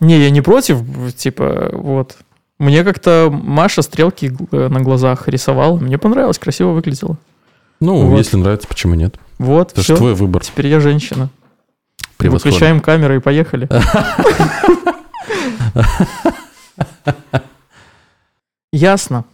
Speaker 1: Не, я не против, типа, вот. Мне как-то Маша стрелки э, на глазах рисовала, мне понравилось, красиво выглядело.
Speaker 2: Ну,
Speaker 1: Вот.
Speaker 2: если нравится, почему нет?
Speaker 1: Вот,
Speaker 2: Это
Speaker 1: все.
Speaker 2: же твой выбор.
Speaker 1: Теперь я женщина. Выключаем камеры и поехали. Ясно.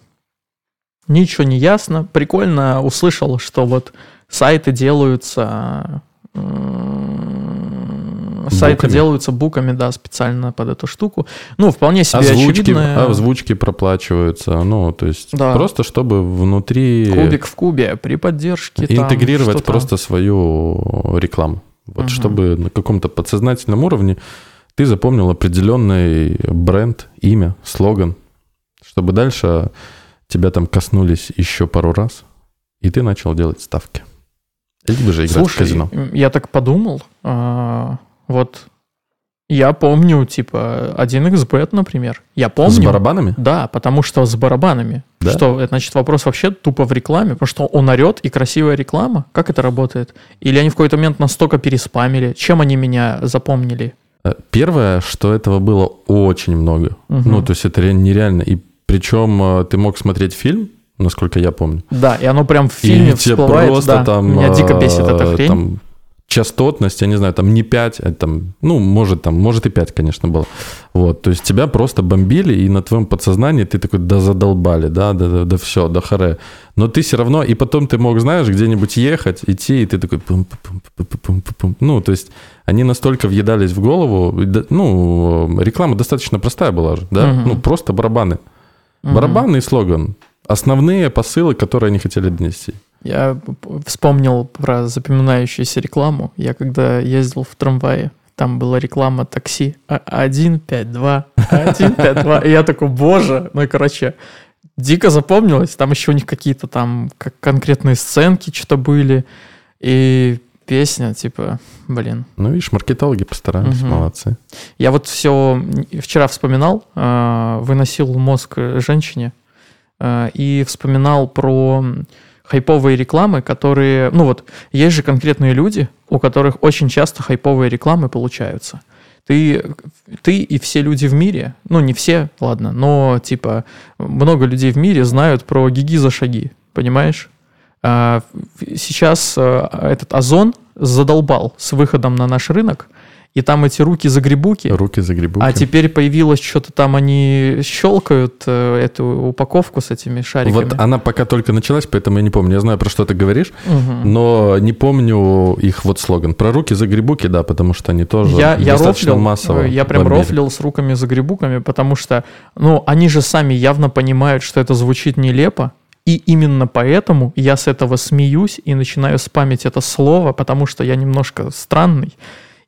Speaker 1: Ничего не ясно. Прикольно услышал, что вот сайты делаются... м, Сайты
Speaker 2: Буками?
Speaker 1: делаются буками, да, специально под эту штуку. Ну, вполне себе
Speaker 2: Озвучки,
Speaker 1: очевидно.
Speaker 2: озвучки проплачиваются. Ну, то есть
Speaker 1: Да.
Speaker 2: просто чтобы внутри
Speaker 1: Кубик в кубе при поддержке. там
Speaker 2: интегрировать
Speaker 1: что-то.
Speaker 2: просто свою рекламу. Вот
Speaker 1: Мгм.
Speaker 2: чтобы на каком-то подсознательном уровне ты запомнил определенный бренд, имя, слоган, чтобы дальше тебя там коснулись еще пару раз, и ты начал делать ставки. Либо же играть в
Speaker 1: Слушай,
Speaker 2: казино.
Speaker 1: м, я так подумал, а, вот я помню, типа, 1xbet, например. Я помню.
Speaker 2: С барабанами?
Speaker 1: Да, потому что с барабанами.
Speaker 2: Да?
Speaker 1: Что, это значит вопрос вообще тупо в рекламе, потому что он орет и красивая реклама. Как это работает? Или они в какой-то момент настолько переспамили? Чем они меня запомнили?
Speaker 2: Э, Первое, что этого было очень много.
Speaker 1: Мгм.
Speaker 2: Ну, то есть это ре- нереально. И причем э, ты мог смотреть фильм, насколько я помню.
Speaker 1: Да, и оно прям в фильме
Speaker 2: и
Speaker 1: всплывает.
Speaker 2: просто
Speaker 1: да.
Speaker 2: там...
Speaker 1: Меня дико бесит эта
Speaker 2: э,
Speaker 1: хрень.
Speaker 2: Там, частотность, я не знаю, там не 5, а там, ну, может, там, может и 5, конечно, было. Вот, то есть тебя просто бомбили, и на твоем подсознании ты такой, да задолбали, да, да, да, да все, да харе. Но ты все равно, и потом ты мог, знаешь, где-нибудь ехать, идти, и ты такой, пум-пум-пум-пум-пум-пум. ну, то есть они настолько въедались в голову, ну, реклама достаточно простая была же, да,
Speaker 1: Мгм.
Speaker 2: ну, просто барабаны.
Speaker 1: Мгм.
Speaker 2: Барабанный слоган. Основные посылы, которые они хотели донести.
Speaker 1: Я вспомнил про запоминающуюся рекламу. Я когда ездил в трамвае, там была реклама такси А- 152, 152. И я такой, боже, ну и короче, дико запомнилось. Там еще у них какие-то там как конкретные сценки что-то были. И песня, типа, блин.
Speaker 2: Ну, видишь, маркетологи постарались,
Speaker 1: Мгм.
Speaker 2: молодцы.
Speaker 1: Я вот все вчера вспоминал, э, выносил мозг женщине э, и вспоминал про хайповые рекламы, которые... Ну вот, есть же конкретные люди, у которых очень часто хайповые рекламы получаются. Ты, ты и все люди в мире, ну не все, ладно, но типа много людей в мире знают про гиги за шаги, понимаешь? А, сейчас а, этот Озон задолбал с выходом на наш рынок, и там эти руки-загребуки.
Speaker 2: Руки-загребуки.
Speaker 1: А теперь появилось что-то там, они щелкают э, эту упаковку с этими шариками.
Speaker 2: Вот она пока только началась, поэтому я не помню. Я знаю, про что ты говоришь, угу. но не помню их вот слоган. Про руки-загребуки, да, потому что они тоже
Speaker 1: я,
Speaker 2: достаточно
Speaker 1: я рофлил,
Speaker 2: массово.
Speaker 1: Я прям рофлил с руками-загребуками, потому что, ну, они же сами явно понимают, что это звучит нелепо, и именно поэтому я с этого смеюсь и начинаю спамить это слово, потому что я немножко странный.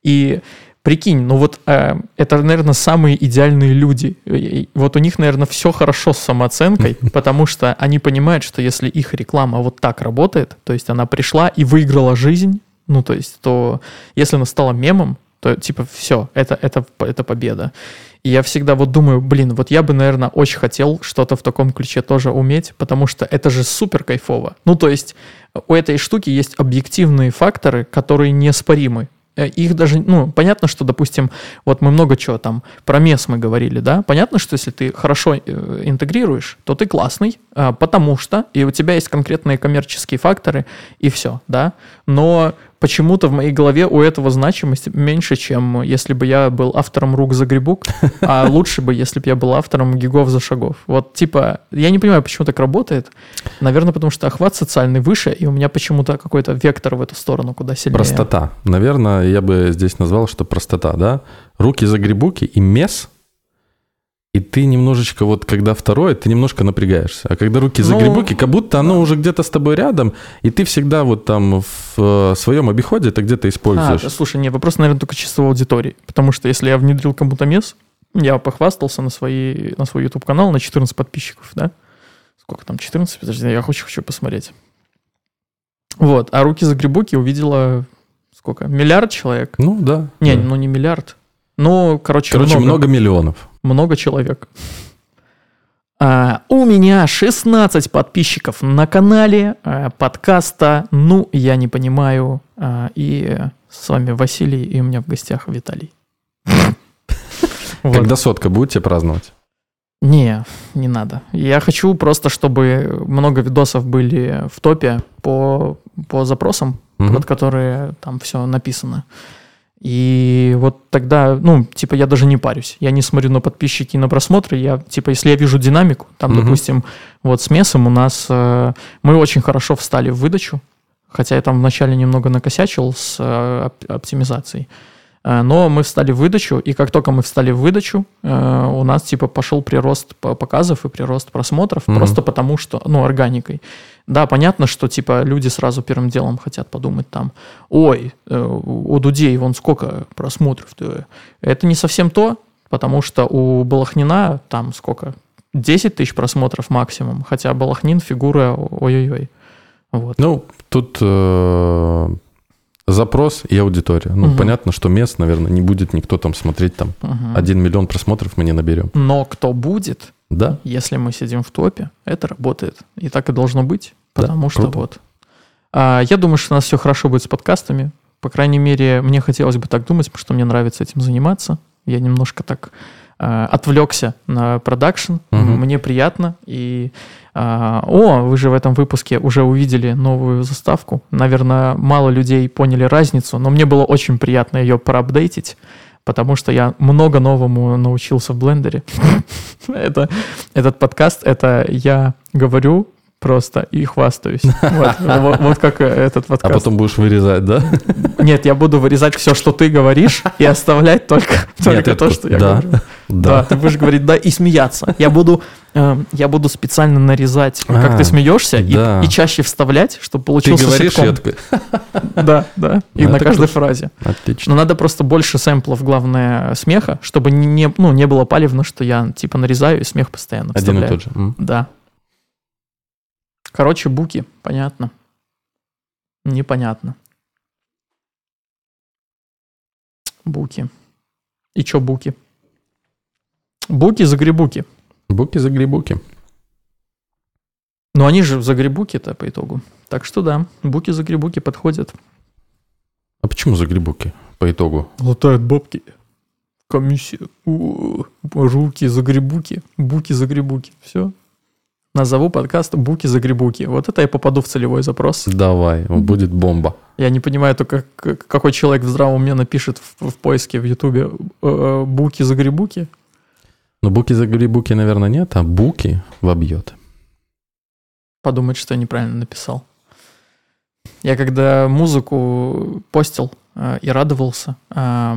Speaker 1: И прикинь, ну вот э, это, наверное, самые идеальные люди. И вот у них, наверное, все хорошо с самооценкой, потому что они понимают, что если их реклама вот так работает, то есть она пришла и выиграла жизнь, ну то есть, то если она стала мемом, то типа все, это, это, это победа. И я всегда вот думаю, блин, вот я бы, наверное, очень хотел что-то в таком ключе тоже уметь, потому что это же супер кайфово. Ну, то есть у этой штуки есть объективные факторы, которые неоспоримы. Э, их даже, ну, понятно, что, допустим, вот мы много чего там про мес мы говорили, да, понятно, что если ты хорошо э, интегрируешь, то ты классный, а, потому что, и у тебя есть конкретные коммерческие факторы, и все, да, но почему-то в моей голове у этого значимость меньше, чем если бы я был автором рук за грибук, а лучше бы, если бы я был автором гигов за шагов. Вот типа, я не понимаю, почему так работает. Наверное, потому что охват социальный выше, и у меня почему-то какой-то вектор в эту сторону куда сильнее.
Speaker 2: Простота. Наверное, я бы здесь назвал, что простота, да? Руки за грибуки и мес – и ты немножечко, вот когда второе, ты немножко напрягаешься. А когда руки за ну, как будто оно уже где-то с тобой рядом, и ты всегда вот там в э, своем обиходе это где-то используешь. А,
Speaker 1: слушай, не, вопрос, наверное, только чисто в аудитории. Потому что если я внедрил кому-то мес, я похвастался на, свои, на свой YouTube-канал на 14 подписчиков, да? Сколько там, 14? Подожди, я очень хочу посмотреть. Вот, а руки за грибуки увидела сколько? Миллиард человек?
Speaker 2: Ну, да.
Speaker 1: Не,
Speaker 2: да.
Speaker 1: ну не миллиард. Ну, короче,
Speaker 2: короче много, много миллионов.
Speaker 1: Много человек. А, у меня 16 подписчиков на канале а, подкаста «Ну, я не понимаю». А, и с вами Василий, и у меня в гостях Виталий.
Speaker 2: Когда сотка будете праздновать?
Speaker 1: Не, не надо. Я хочу просто, чтобы много видосов были в топе по, по запросам, под которые там все написано. И вот тогда, ну, типа, я даже не парюсь. Я не смотрю на подписчики и на просмотры. Я, типа, если я вижу динамику, там, угу. допустим, вот с Месом у нас э, мы очень хорошо встали в выдачу, хотя я там вначале немного накосячил с э, оптимизацией. Э, но мы встали в выдачу, и как только мы встали в выдачу, э, у нас типа пошел прирост показов и прирост просмотров, mm просто потому что, ну, органикой. Да, понятно, что типа люди сразу первым делом хотят подумать там, ой, э, у Дудей вон сколько просмотров. -то. Это не совсем то, потому что у Балахнина там сколько? 10 тысяч просмотров максимум, хотя Балахнин фигура ой-ой-ой. Вот.
Speaker 2: Ну, тут э, запрос и аудитория. Ну, угу. понятно, что мест, наверное, не будет никто там смотреть там. Угу. Один миллион просмотров мы не наберем.
Speaker 1: Но кто будет,
Speaker 2: да.
Speaker 1: если мы сидим в топе, это работает. И так и должно быть, потому да, что круто. вот. А, я думаю, что у нас все хорошо будет с подкастами. По крайней мере, мне хотелось бы так думать, потому что мне нравится этим заниматься. Я немножко так отвлекся на продакшн. Угу. Мне приятно. И а, о, вы же в этом выпуске уже увидели новую заставку. Наверное, мало людей поняли разницу, но мне было очень приятно ее проапдейтить, потому что я много новому научился в блендере. это, этот подкаст, это я говорю просто и хвастаюсь. Вот, вот, вот как этот
Speaker 2: а
Speaker 1: подкаст.
Speaker 2: А потом будешь вырезать, да?
Speaker 1: Нет, я буду вырезать все, что ты говоришь, и оставлять только, только Нет, то, что я да, говорю. Да. да, ты будешь говорить «да» и смеяться. Я буду, э, я буду специально нарезать, а, как ты смеешься, да. и, и чаще вставлять, чтобы получился
Speaker 2: Ты говоришь,
Speaker 1: я такой... Да, да, и ну, на каждой фразе.
Speaker 2: Отлично.
Speaker 1: Но надо просто больше сэмплов, главное, смеха, чтобы не, ну, не было палевно, что я типа нарезаю и смех постоянно
Speaker 2: вставляю. Один и тот же.
Speaker 1: Да. Короче, буки, понятно. Непонятно. Буки. И чё буки? Буки за грибуки.
Speaker 2: Буки за грибуки.
Speaker 1: Но они же загребуки-то по итогу. Так что да, буки-загребуки подходят.
Speaker 2: А почему загребуки по итогу?
Speaker 1: Лутают бабки. Комиссия. Руки загребуки. Буки загребуки. Все. Назову подкаст «Буки загребуки». Вот это я попаду в целевой запрос.
Speaker 2: Давай, будет бомба.
Speaker 1: Я не понимаю только, какой человек в здравом уме напишет в, в поиске в Ютубе э, «Буки загребуки».
Speaker 2: Ну, буки загребуки, наверное, нет, а буки вобьет.
Speaker 1: Подумать, что я неправильно написал. Я когда музыку постил э, и радовался, э,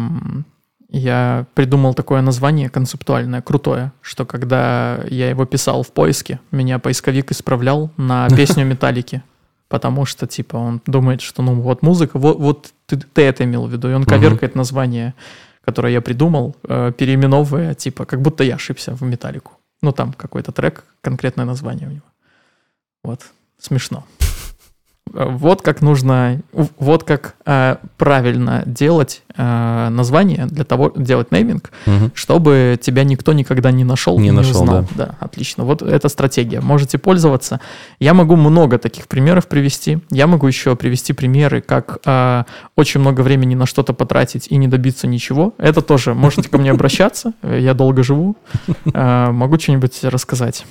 Speaker 1: я придумал такое название концептуальное, крутое, что когда я его писал в поиске, меня поисковик исправлял на песню Металлики. Потому что, типа, он думает, что, ну, вот музыка, вот, вот ты, ты это имел в виду. И он коверкает название, которое я придумал, э, переименовывая, типа, как будто я ошибся в Металлику. Ну, там какой-то трек, конкретное название у него. Вот, смешно. Вот как нужно, вот как э, правильно делать э, название для того, делать нейминг, угу. чтобы тебя никто никогда не нашел,
Speaker 2: не, не нашел,
Speaker 1: узнал. Да. да, отлично. Вот эта стратегия. Можете пользоваться. Я могу много таких примеров привести. Я могу еще привести примеры, как э, очень много времени на что-то потратить и не добиться ничего. Это тоже можете ко мне обращаться. Я долго живу. Э, могу что-нибудь рассказать.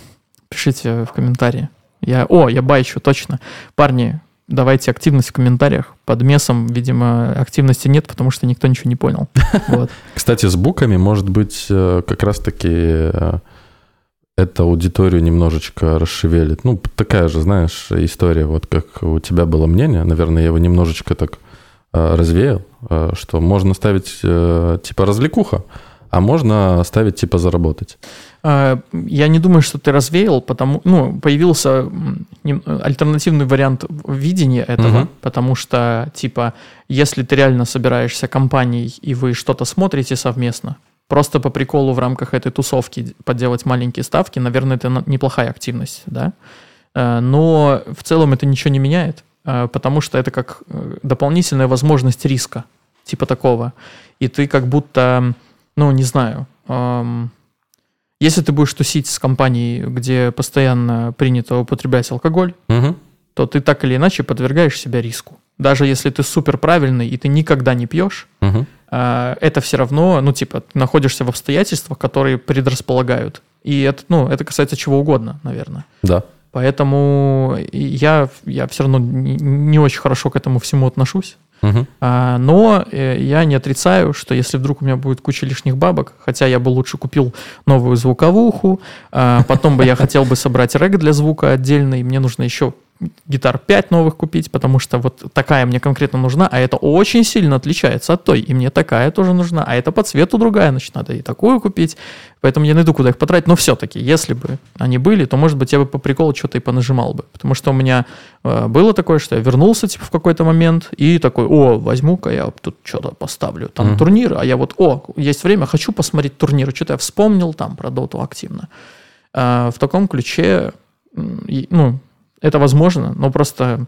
Speaker 1: Пишите в комментарии. Я, о, я байчу, точно. Парни, давайте активность в комментариях. Под месом, видимо, активности нет, потому что никто ничего не понял. Вот.
Speaker 2: Кстати, с буками, может быть, э, как раз-таки э, эта аудиторию немножечко расшевелит. Ну, такая же, знаешь, история, вот как у тебя было мнение, наверное, я его немножечко так э, развеял, что можно ставить типа развлекуха, а можно ставить типа заработать.
Speaker 1: А, я не думаю, что ты развеял, потому ну появился альтернативный вариант видения этого, угу. потому что типа если ты реально собираешься компанией и вы что-то смотрите совместно, просто по приколу в рамках этой тусовки поделать маленькие ставки, наверное, это неплохая активность, да. А, но в целом это ничего не меняет, а, потому что это как э, дополнительная возможность риска, типа такого, и ты как будто, ну не знаю. Если ты будешь тусить с компанией, где постоянно принято употреблять алкоголь, угу. то ты так или иначе подвергаешь себя риску. Даже если ты супер правильный и ты никогда не пьешь, угу. это все равно, ну, типа, ты находишься в обстоятельствах, которые предрасполагают. И это, ну, это касается чего угодно, наверное.
Speaker 2: Да.
Speaker 1: Поэтому я, я все равно не, не очень хорошо к этому всему отношусь. Угу. А, но э, я не отрицаю, что если вдруг у меня будет куча лишних бабок, хотя я бы лучше купил новую звуковуху, а, потом бы я хотел бы собрать рэг для звука отдельный, мне нужно еще гитар 5 новых купить, потому что вот такая мне конкретно нужна, а это очень сильно отличается от той, и мне такая тоже нужна, а это по цвету другая, значит, надо и такую купить, поэтому я найду, куда их потратить, но все-таки, если бы они были, то, может быть, я бы по приколу что-то и понажимал бы, потому что у меня э, было такое, что я вернулся, типа, в какой-то момент, и такой, о, возьму-ка я тут что-то поставлю, там mm-hmm. турниры, а я вот, о, есть время, хочу посмотреть турниры, что-то я вспомнил там про доту активно. Э, в таком ключе, ну, это возможно, но просто,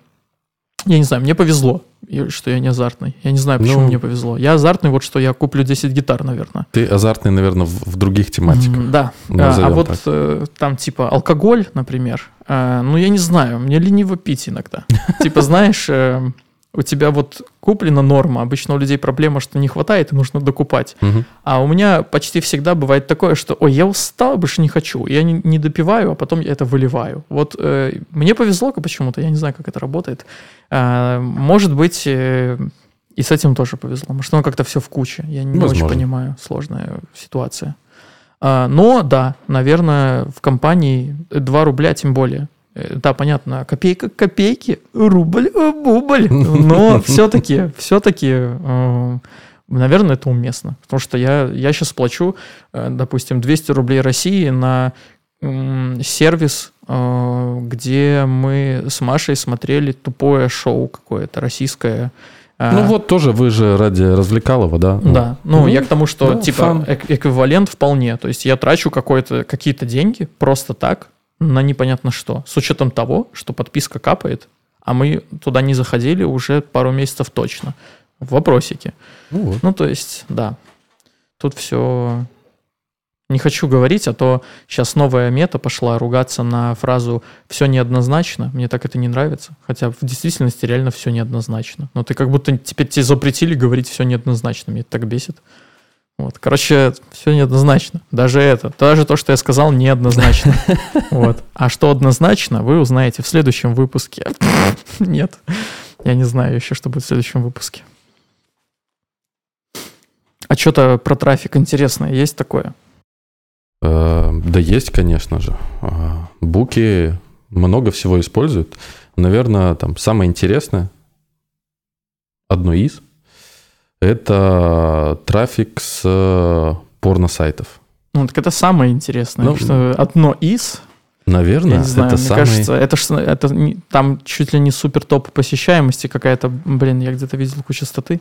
Speaker 1: я не знаю, мне повезло, что я не азартный. Я не знаю, почему ну, мне повезло. Я азартный, вот что я куплю 10 гитар, наверное.
Speaker 2: Ты азартный, наверное, в, в других тематиках.
Speaker 1: Да. А, а вот э, там типа алкоголь, например, э, ну я не знаю, мне лениво пить иногда. Типа, знаешь, э, у тебя вот куплена норма, обычно у людей проблема, что не хватает и нужно докупать. Угу. А у меня почти всегда бывает такое, что, ой, я устал, больше не хочу. Я не, не допиваю, а потом я это выливаю. Вот э, мне повезло почему-то, я не знаю, как это работает. Э, может быть, э, и с этим тоже повезло. Может, оно как-то все в куче. Я не Возможно. очень понимаю, сложная ситуация. А, но да, наверное, в компании 2 рубля тем более Э, да, понятно, копейка копейки, рубль, э, бубль. Но все-таки, все-таки, э, наверное, это уместно. Потому что я, я сейчас плачу, допустим, 200 рублей России на сервис, где мы с Машей смотрели тупое шоу какое-то российское.
Speaker 2: Ну вот тоже вы же ради развлекалова, да?
Speaker 1: Да. Ну, ну я к тому, что да, типа эквивалент вполне. То есть я трачу какие-то деньги просто так, на непонятно что. С учетом того, что подписка капает, а мы туда не заходили уже пару месяцев точно. В вопросике. Ну, вот. ну то есть, да. Тут все Не хочу говорить, а то сейчас новая мета пошла ругаться на фразу «все неоднозначно». Мне так это не нравится. Хотя в действительности реально все неоднозначно. Но ты как будто теперь тебе запретили говорить «все неоднозначно». Мне это так бесит. Вот. Короче, все неоднозначно. Даже это. Даже то, что я сказал, неоднозначно. Вот. А что однозначно, вы узнаете в следующем выпуске. Нет. Я не знаю еще, что будет в следующем выпуске. А что-то про трафик интересное есть такое?
Speaker 2: Э, да есть, конечно же. А, буки много всего используют. Наверное, там самое интересное, одно из, это трафик с э, порно-сайтов.
Speaker 1: Ну, так это самое интересное, ну, что одно из...
Speaker 2: Наверное,
Speaker 1: я не знаю,
Speaker 2: это
Speaker 1: мне
Speaker 2: самый...
Speaker 1: кажется, это, ж- это там чуть ли не супер топ посещаемости какая-то. Блин, я где-то видел кучу статы.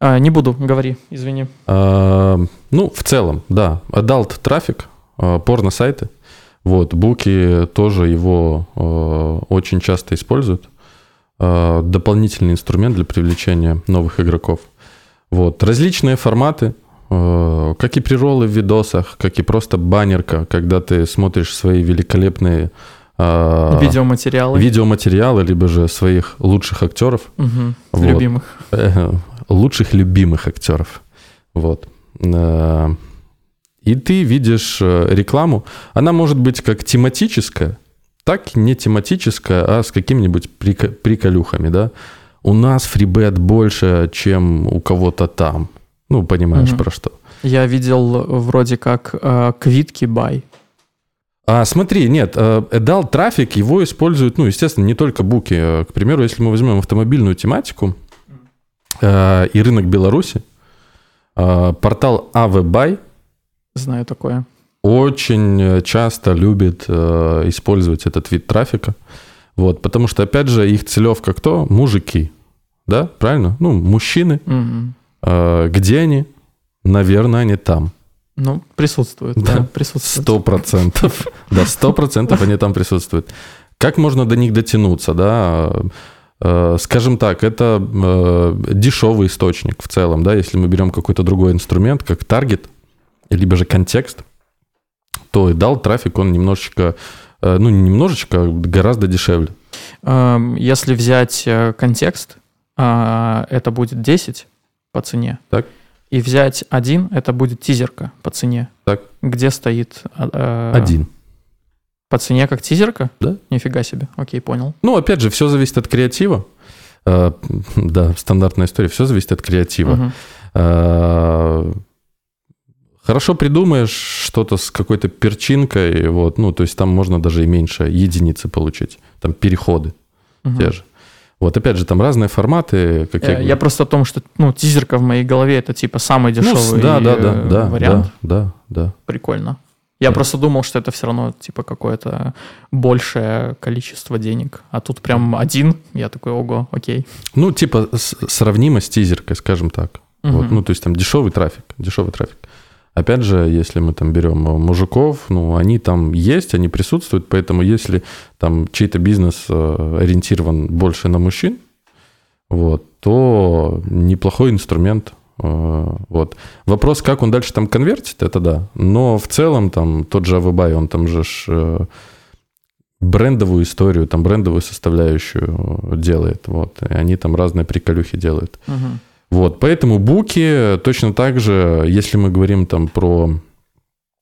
Speaker 1: А, не буду, говори, извини.
Speaker 2: А, ну, в целом, да. Adult трафик, а, порно-сайты. Вот, буки тоже его а, очень часто используют. А, дополнительный инструмент для привлечения новых игроков. Вот, различные форматы, э, как и приролы в видосах, как и просто баннерка, когда ты смотришь свои великолепные
Speaker 1: э, видеоматериалы.
Speaker 2: видеоматериалы, либо же своих лучших актеров.
Speaker 1: Угу, вот. Любимых.
Speaker 2: Лучших любимых актеров. Вот. Э, и ты видишь рекламу. Она может быть как тематическая, так и не тематическая, а с какими-нибудь приколюхами, да у нас фрибет больше, чем у кого-то там. Ну, понимаешь, угу. про что.
Speaker 1: Я видел вроде как э, квитки бай.
Speaker 2: А, смотри, нет, дал трафик, его используют, ну, естественно, не только буки. Э, к примеру, если мы возьмем автомобильную тематику э, и рынок Беларуси, э, портал AVBuy.
Speaker 1: Знаю такое.
Speaker 2: Очень часто любит э, использовать этот вид трафика. Вот, потому что, опять же, их целевка кто? Мужики. Да, правильно? Ну, мужчины.
Speaker 1: Угу.
Speaker 2: А, где они? Наверное, они там.
Speaker 1: Ну, присутствуют, да, да присутствуют.
Speaker 2: Сто процентов. Да, сто процентов они там присутствуют. Как можно до них дотянуться, да? А, скажем так, это а, дешевый источник в целом, да, если мы берем какой-то другой инструмент, как таргет, либо же контекст, то и дал трафик, он немножечко ну, немножечко, а гораздо дешевле.
Speaker 1: Эм, если взять э, контекст, а, это будет 10 по цене.
Speaker 2: Так.
Speaker 1: И взять один, это будет тизерка по цене.
Speaker 2: Так.
Speaker 1: Где стоит...
Speaker 2: Э, один.
Speaker 1: По цене как тизерка?
Speaker 2: Да.
Speaker 1: Нифига себе. Окей, понял.
Speaker 2: Ну, опять же, все зависит от креатива. Да, стандартная история. Все зависит от креатива. Угу. Хорошо придумаешь что-то с какой-то перчинкой, вот, ну, то есть там можно даже и меньше единицы получить, там переходы угу. те же. Вот опять же, там разные форматы.
Speaker 1: Как я, я... я просто о том, что ну, тизерка в моей голове это типа самый ну, дешевый
Speaker 2: ну, да, да, да, да,
Speaker 1: вариант.
Speaker 2: Да, да, да.
Speaker 1: Прикольно. Я да. просто думал, что это все равно типа какое-то большее количество денег. А тут прям один. Я такой, ого, окей.
Speaker 2: Ну, типа сравнимо с тизеркой, скажем так. Угу. Вот, ну, то есть там дешевый трафик, дешевый трафик. Опять же, если мы там берем мужиков, ну, они там есть, они присутствуют, поэтому если там чей-то бизнес э, ориентирован больше на мужчин, вот, то неплохой инструмент. Э, вот. Вопрос, как он дальше там конвертит, это да. Но в целом там тот же Авыбай, он там же ж, э, брендовую историю, там брендовую составляющую делает. Вот. И они там разные приколюхи делают.
Speaker 1: Угу.
Speaker 2: Вот, поэтому буки точно так же, если мы говорим там про,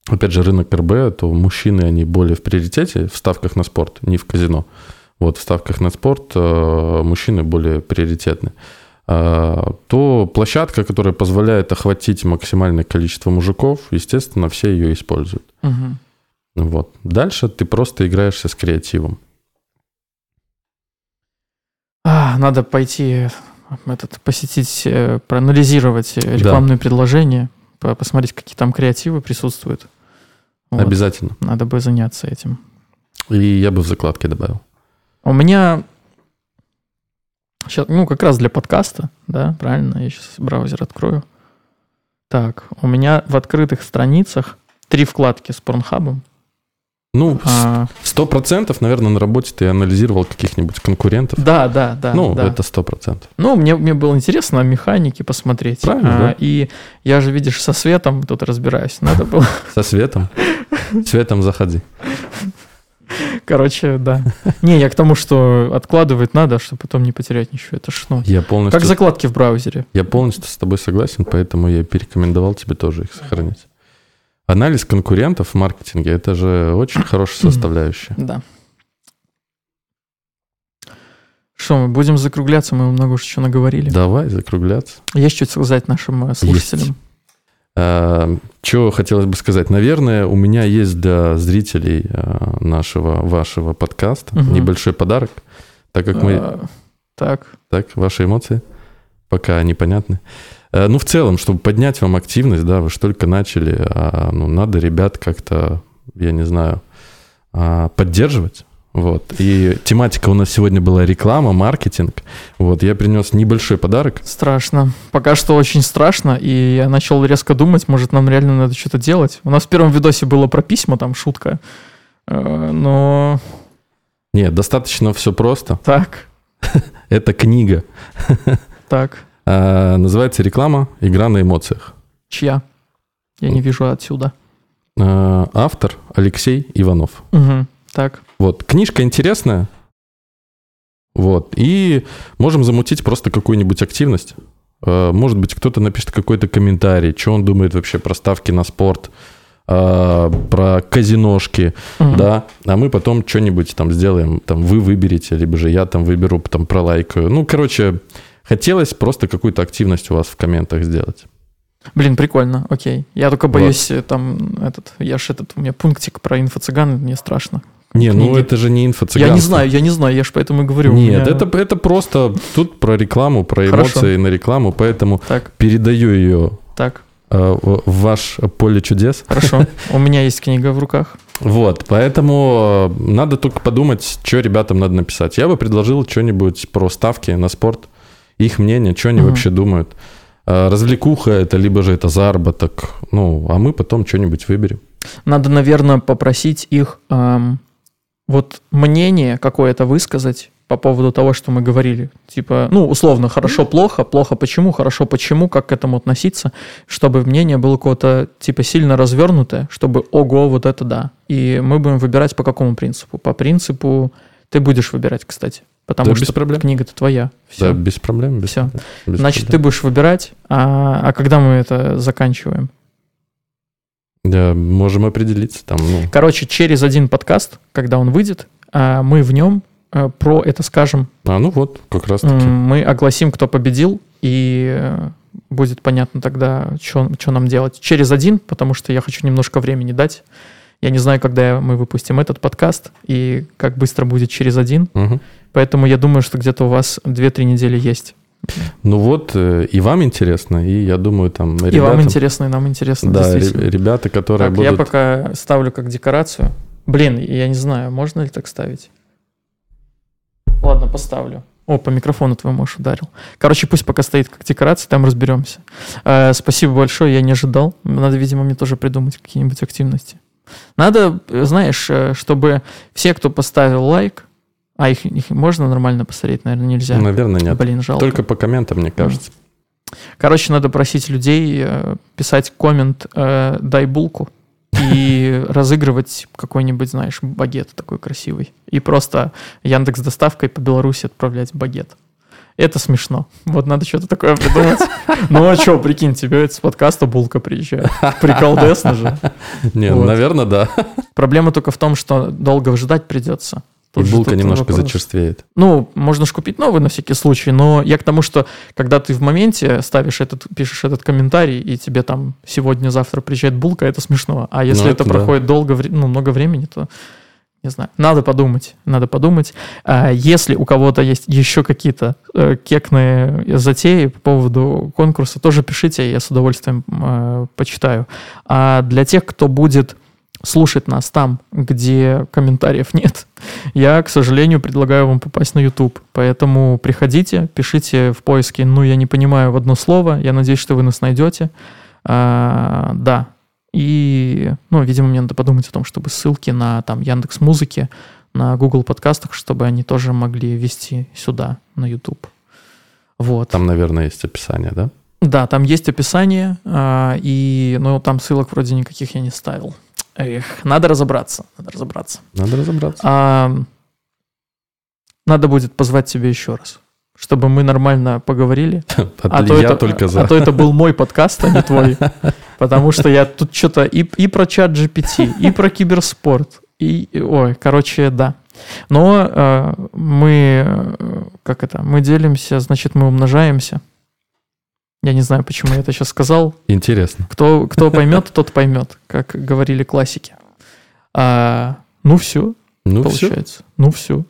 Speaker 2: опять же, рынок РБ, то мужчины, они более в приоритете в ставках на спорт, не в казино. Вот, в ставках на спорт э, мужчины более приоритетны. Э, то площадка, которая позволяет охватить максимальное количество мужиков, естественно, все ее используют.
Speaker 1: Угу.
Speaker 2: Вот. Дальше ты просто играешься с креативом.
Speaker 1: А, надо пойти этот, посетить, э, проанализировать э, рекламные да. предложения, посмотреть, какие там креативы присутствуют.
Speaker 2: Вот. Обязательно.
Speaker 1: Надо бы заняться этим.
Speaker 2: И я бы в закладке добавил.
Speaker 1: У меня сейчас, ну, как раз для подкаста, да, правильно? Я сейчас браузер открою. Так, у меня в открытых страницах три вкладки с порнхабом.
Speaker 2: Ну,
Speaker 1: А,
Speaker 2: сто процентов, наверное, на работе ты анализировал каких-нибудь конкурентов.
Speaker 1: да, да, да.
Speaker 2: ну,
Speaker 1: да.
Speaker 2: это сто процентов.
Speaker 1: Ну, мне, мне было интересно механики посмотреть.
Speaker 2: Правильно,
Speaker 1: А,
Speaker 2: да.
Speaker 1: И я же, видишь, со светом тут разбираюсь. Надо было.
Speaker 2: Со светом. Светом заходи.
Speaker 1: Короче, да. Не, я к тому, что откладывать надо, чтобы потом не потерять ничего. Это ж, ну,
Speaker 2: Я полностью,
Speaker 1: как закладки в браузере.
Speaker 2: я полностью с тобой согласен, поэтому я порекомендовал тебе тоже их сохранить. Анализ конкурентов в маркетинге – это же очень хорошая составляющая.
Speaker 1: Да. Что, мы будем закругляться, мы много уж что наговорили.
Speaker 2: Давай закругляться.
Speaker 1: Есть что сказать нашим э, слушателям?
Speaker 2: Что хотелось бы сказать? Наверное, у меня есть для зрителей э, нашего, вашего подкаста
Speaker 1: Мгм.
Speaker 2: небольшой подарок, так как мы...
Speaker 1: А, Так,
Speaker 2: Так, ваши эмоции пока непонятны. Э, Ну, в целом, чтобы поднять вам активность, да, вы же только начали, а, ну, надо ребят как-то, я не знаю, а, поддерживать. Вот. И тематика у нас сегодня была реклама, маркетинг. Вот, я принес небольшой подарок.
Speaker 1: страшно. Пока что очень страшно, и я начал резко думать, может, нам реально надо что-то делать. У нас в первом видосе было про письма, там шутка. Э, Но
Speaker 2: Нет, достаточно все просто.
Speaker 1: так,
Speaker 2: Это книга.
Speaker 1: так,
Speaker 2: А, Называется реклама «Игра на эмоциях».
Speaker 1: чья? Я не вижу отсюда.
Speaker 2: А, Автор Алексей Иванов.
Speaker 1: Мгм, Так,
Speaker 2: Вот, книжка интересная. Вот, и можем замутить просто какую-нибудь активность. Э, Может быть, кто-то напишет какой-то комментарий, что он думает вообще про ставки на спорт, э, про казиношки,
Speaker 1: Мгм.
Speaker 2: да, а мы потом что-нибудь там сделаем, там вы выберете, либо же я там выберу, там пролайкаю. Ну, короче, хотелось просто какую-то активность у вас в комментах сделать.
Speaker 1: Блин, прикольно, окей. Я только боюсь, э, там, этот, я ж этот, у меня пунктик про инфо-цыган, мне страшно.
Speaker 2: Не, ну
Speaker 1: Книги.
Speaker 2: это же не инфо
Speaker 1: Я не знаю, я не знаю, я ж поэтому и говорю.
Speaker 2: Нет,
Speaker 1: меня-
Speaker 2: это, это просто тут про рекламу, про
Speaker 1: Хорошо.
Speaker 2: эмоции на рекламу, поэтому
Speaker 1: Так,
Speaker 2: передаю ее
Speaker 1: так,
Speaker 2: э, в в ваш поле чудес.
Speaker 1: хорошо. У меня есть книга в руках.
Speaker 2: Вот, поэтому э, надо только подумать, что ребятам надо написать. Я бы предложил что-нибудь про ставки на спорт, их мнение, что они
Speaker 1: Мгм.
Speaker 2: вообще думают. Э, Развлекуха это, либо же это заработок. Ну, а мы потом что-нибудь выберем.
Speaker 1: Надо, наверное, попросить их эм, вот мнение какое-то высказать по поводу того, что мы говорили. Типа, ну, условно, хорошо, плохо, плохо, почему, хорошо, почему, как к этому относиться, чтобы мнение было какое-то, типа, сильно развернутое, чтобы, ого, вот это да. И мы будем выбирать по какому принципу? По принципу, ты будешь выбирать, кстати, потому
Speaker 2: Да,
Speaker 1: что
Speaker 2: без проблем.
Speaker 1: книга-то твоя. Все.
Speaker 2: Да, без проблем. Без
Speaker 1: Всё.
Speaker 2: проблем, без
Speaker 1: Значит, ты
Speaker 2: проблем.
Speaker 1: будешь выбирать, а, а когда мы это заканчиваем?
Speaker 2: Да, можем определиться там. Ну,
Speaker 1: Короче, через один подкаст, когда он выйдет, а, мы в нем а, про это скажем.
Speaker 2: а, ну вот, как раз таки.
Speaker 1: Мы огласим, кто победил, и э, будет понятно тогда, что нам делать. Через один, потому что я хочу немножко времени дать. Я не знаю, когда мы выпустим этот подкаст и как быстро будет через один.
Speaker 2: Мгм.
Speaker 1: Поэтому я думаю, что где-то у вас 2-3 недели есть.
Speaker 2: Ну вот, э, и вам интересно, и я думаю, там
Speaker 1: И вам интересно, и нам интересно,
Speaker 2: Да, ребята, которые
Speaker 1: Так, я
Speaker 2: будут...
Speaker 1: пока ставлю как декорацию. Блин, я не знаю, можно ли так ставить? Ладно, поставлю. О, по микрофону твоему аж ударил. Короче, пусть пока стоит как декорация, там разберемся. Э, спасибо большое, я не ожидал. Надо, видимо, мне тоже придумать какие-нибудь активности. Надо, э, знаешь, э, чтобы все, кто поставил лайк, а их, их можно нормально посмотреть, наверное, нельзя.
Speaker 2: Наверное, нет.
Speaker 1: Блин, жалко.
Speaker 2: Только по комментам, мне кажется.
Speaker 1: Короче, надо просить людей э, писать коммент э, «дай булку» и разыгрывать какой-нибудь, знаешь, багет такой красивый. И просто Яндекс доставкой по Беларуси отправлять багет. Это смешно. Вот надо что-то такое придумать. Ну а что, прикинь, тебе с подкаста булка приезжает. Приколдесно же.
Speaker 2: Не,
Speaker 1: Вот.
Speaker 2: наверное, да.
Speaker 1: Проблема только в том, что долго ждать придется.
Speaker 2: И булка немножко
Speaker 1: вопрос.
Speaker 2: зачерствеет.
Speaker 1: Ну, можно же купить новый на всякий случай, но я к тому, что когда ты в моменте ставишь этот, пишешь этот комментарий, и тебе там сегодня-завтра приезжает булка, это смешно. А если
Speaker 2: Ну,
Speaker 1: это,
Speaker 2: это да.
Speaker 1: проходит долго, вре- ну, много времени, то не знаю. Надо подумать, надо подумать. А если у кого-то есть еще какие-то э, кекные затеи по поводу конкурса, тоже пишите, я с удовольствием э, почитаю. А для тех, кто будет слушать нас там, где комментариев нет, я, к сожалению, предлагаю вам попасть на YouTube. Поэтому приходите, пишите в поиске «Ну, я не понимаю» в одно слово. Я надеюсь, что вы нас найдете. А, да, И, ну, видимо, мне надо подумать о том, чтобы ссылки на там Яндекс Музыки, на Google подкастах, чтобы они тоже могли вести сюда, на YouTube. Вот.
Speaker 2: Там, наверное, есть описание, да?
Speaker 1: Да, там есть описание, а, и, ну, там ссылок вроде никаких я не ставил. Эх, надо разобраться, надо разобраться.
Speaker 2: Надо разобраться.
Speaker 1: А, надо будет позвать тебя еще раз, чтобы мы нормально поговорили.
Speaker 2: А то я только за.
Speaker 1: А то это был мой подкаст, а не твой. Потому что я тут что-то и, и про чат GPT, и про киберспорт, и, ой, короче, да. Но э, мы, э, как это, мы делимся, значит, мы умножаемся. Я не знаю, почему я это сейчас сказал.
Speaker 2: Интересно.
Speaker 1: Кто, кто поймет, тот поймет, как говорили классики. А, ну все,
Speaker 2: ну
Speaker 1: получается. Все? Ну все.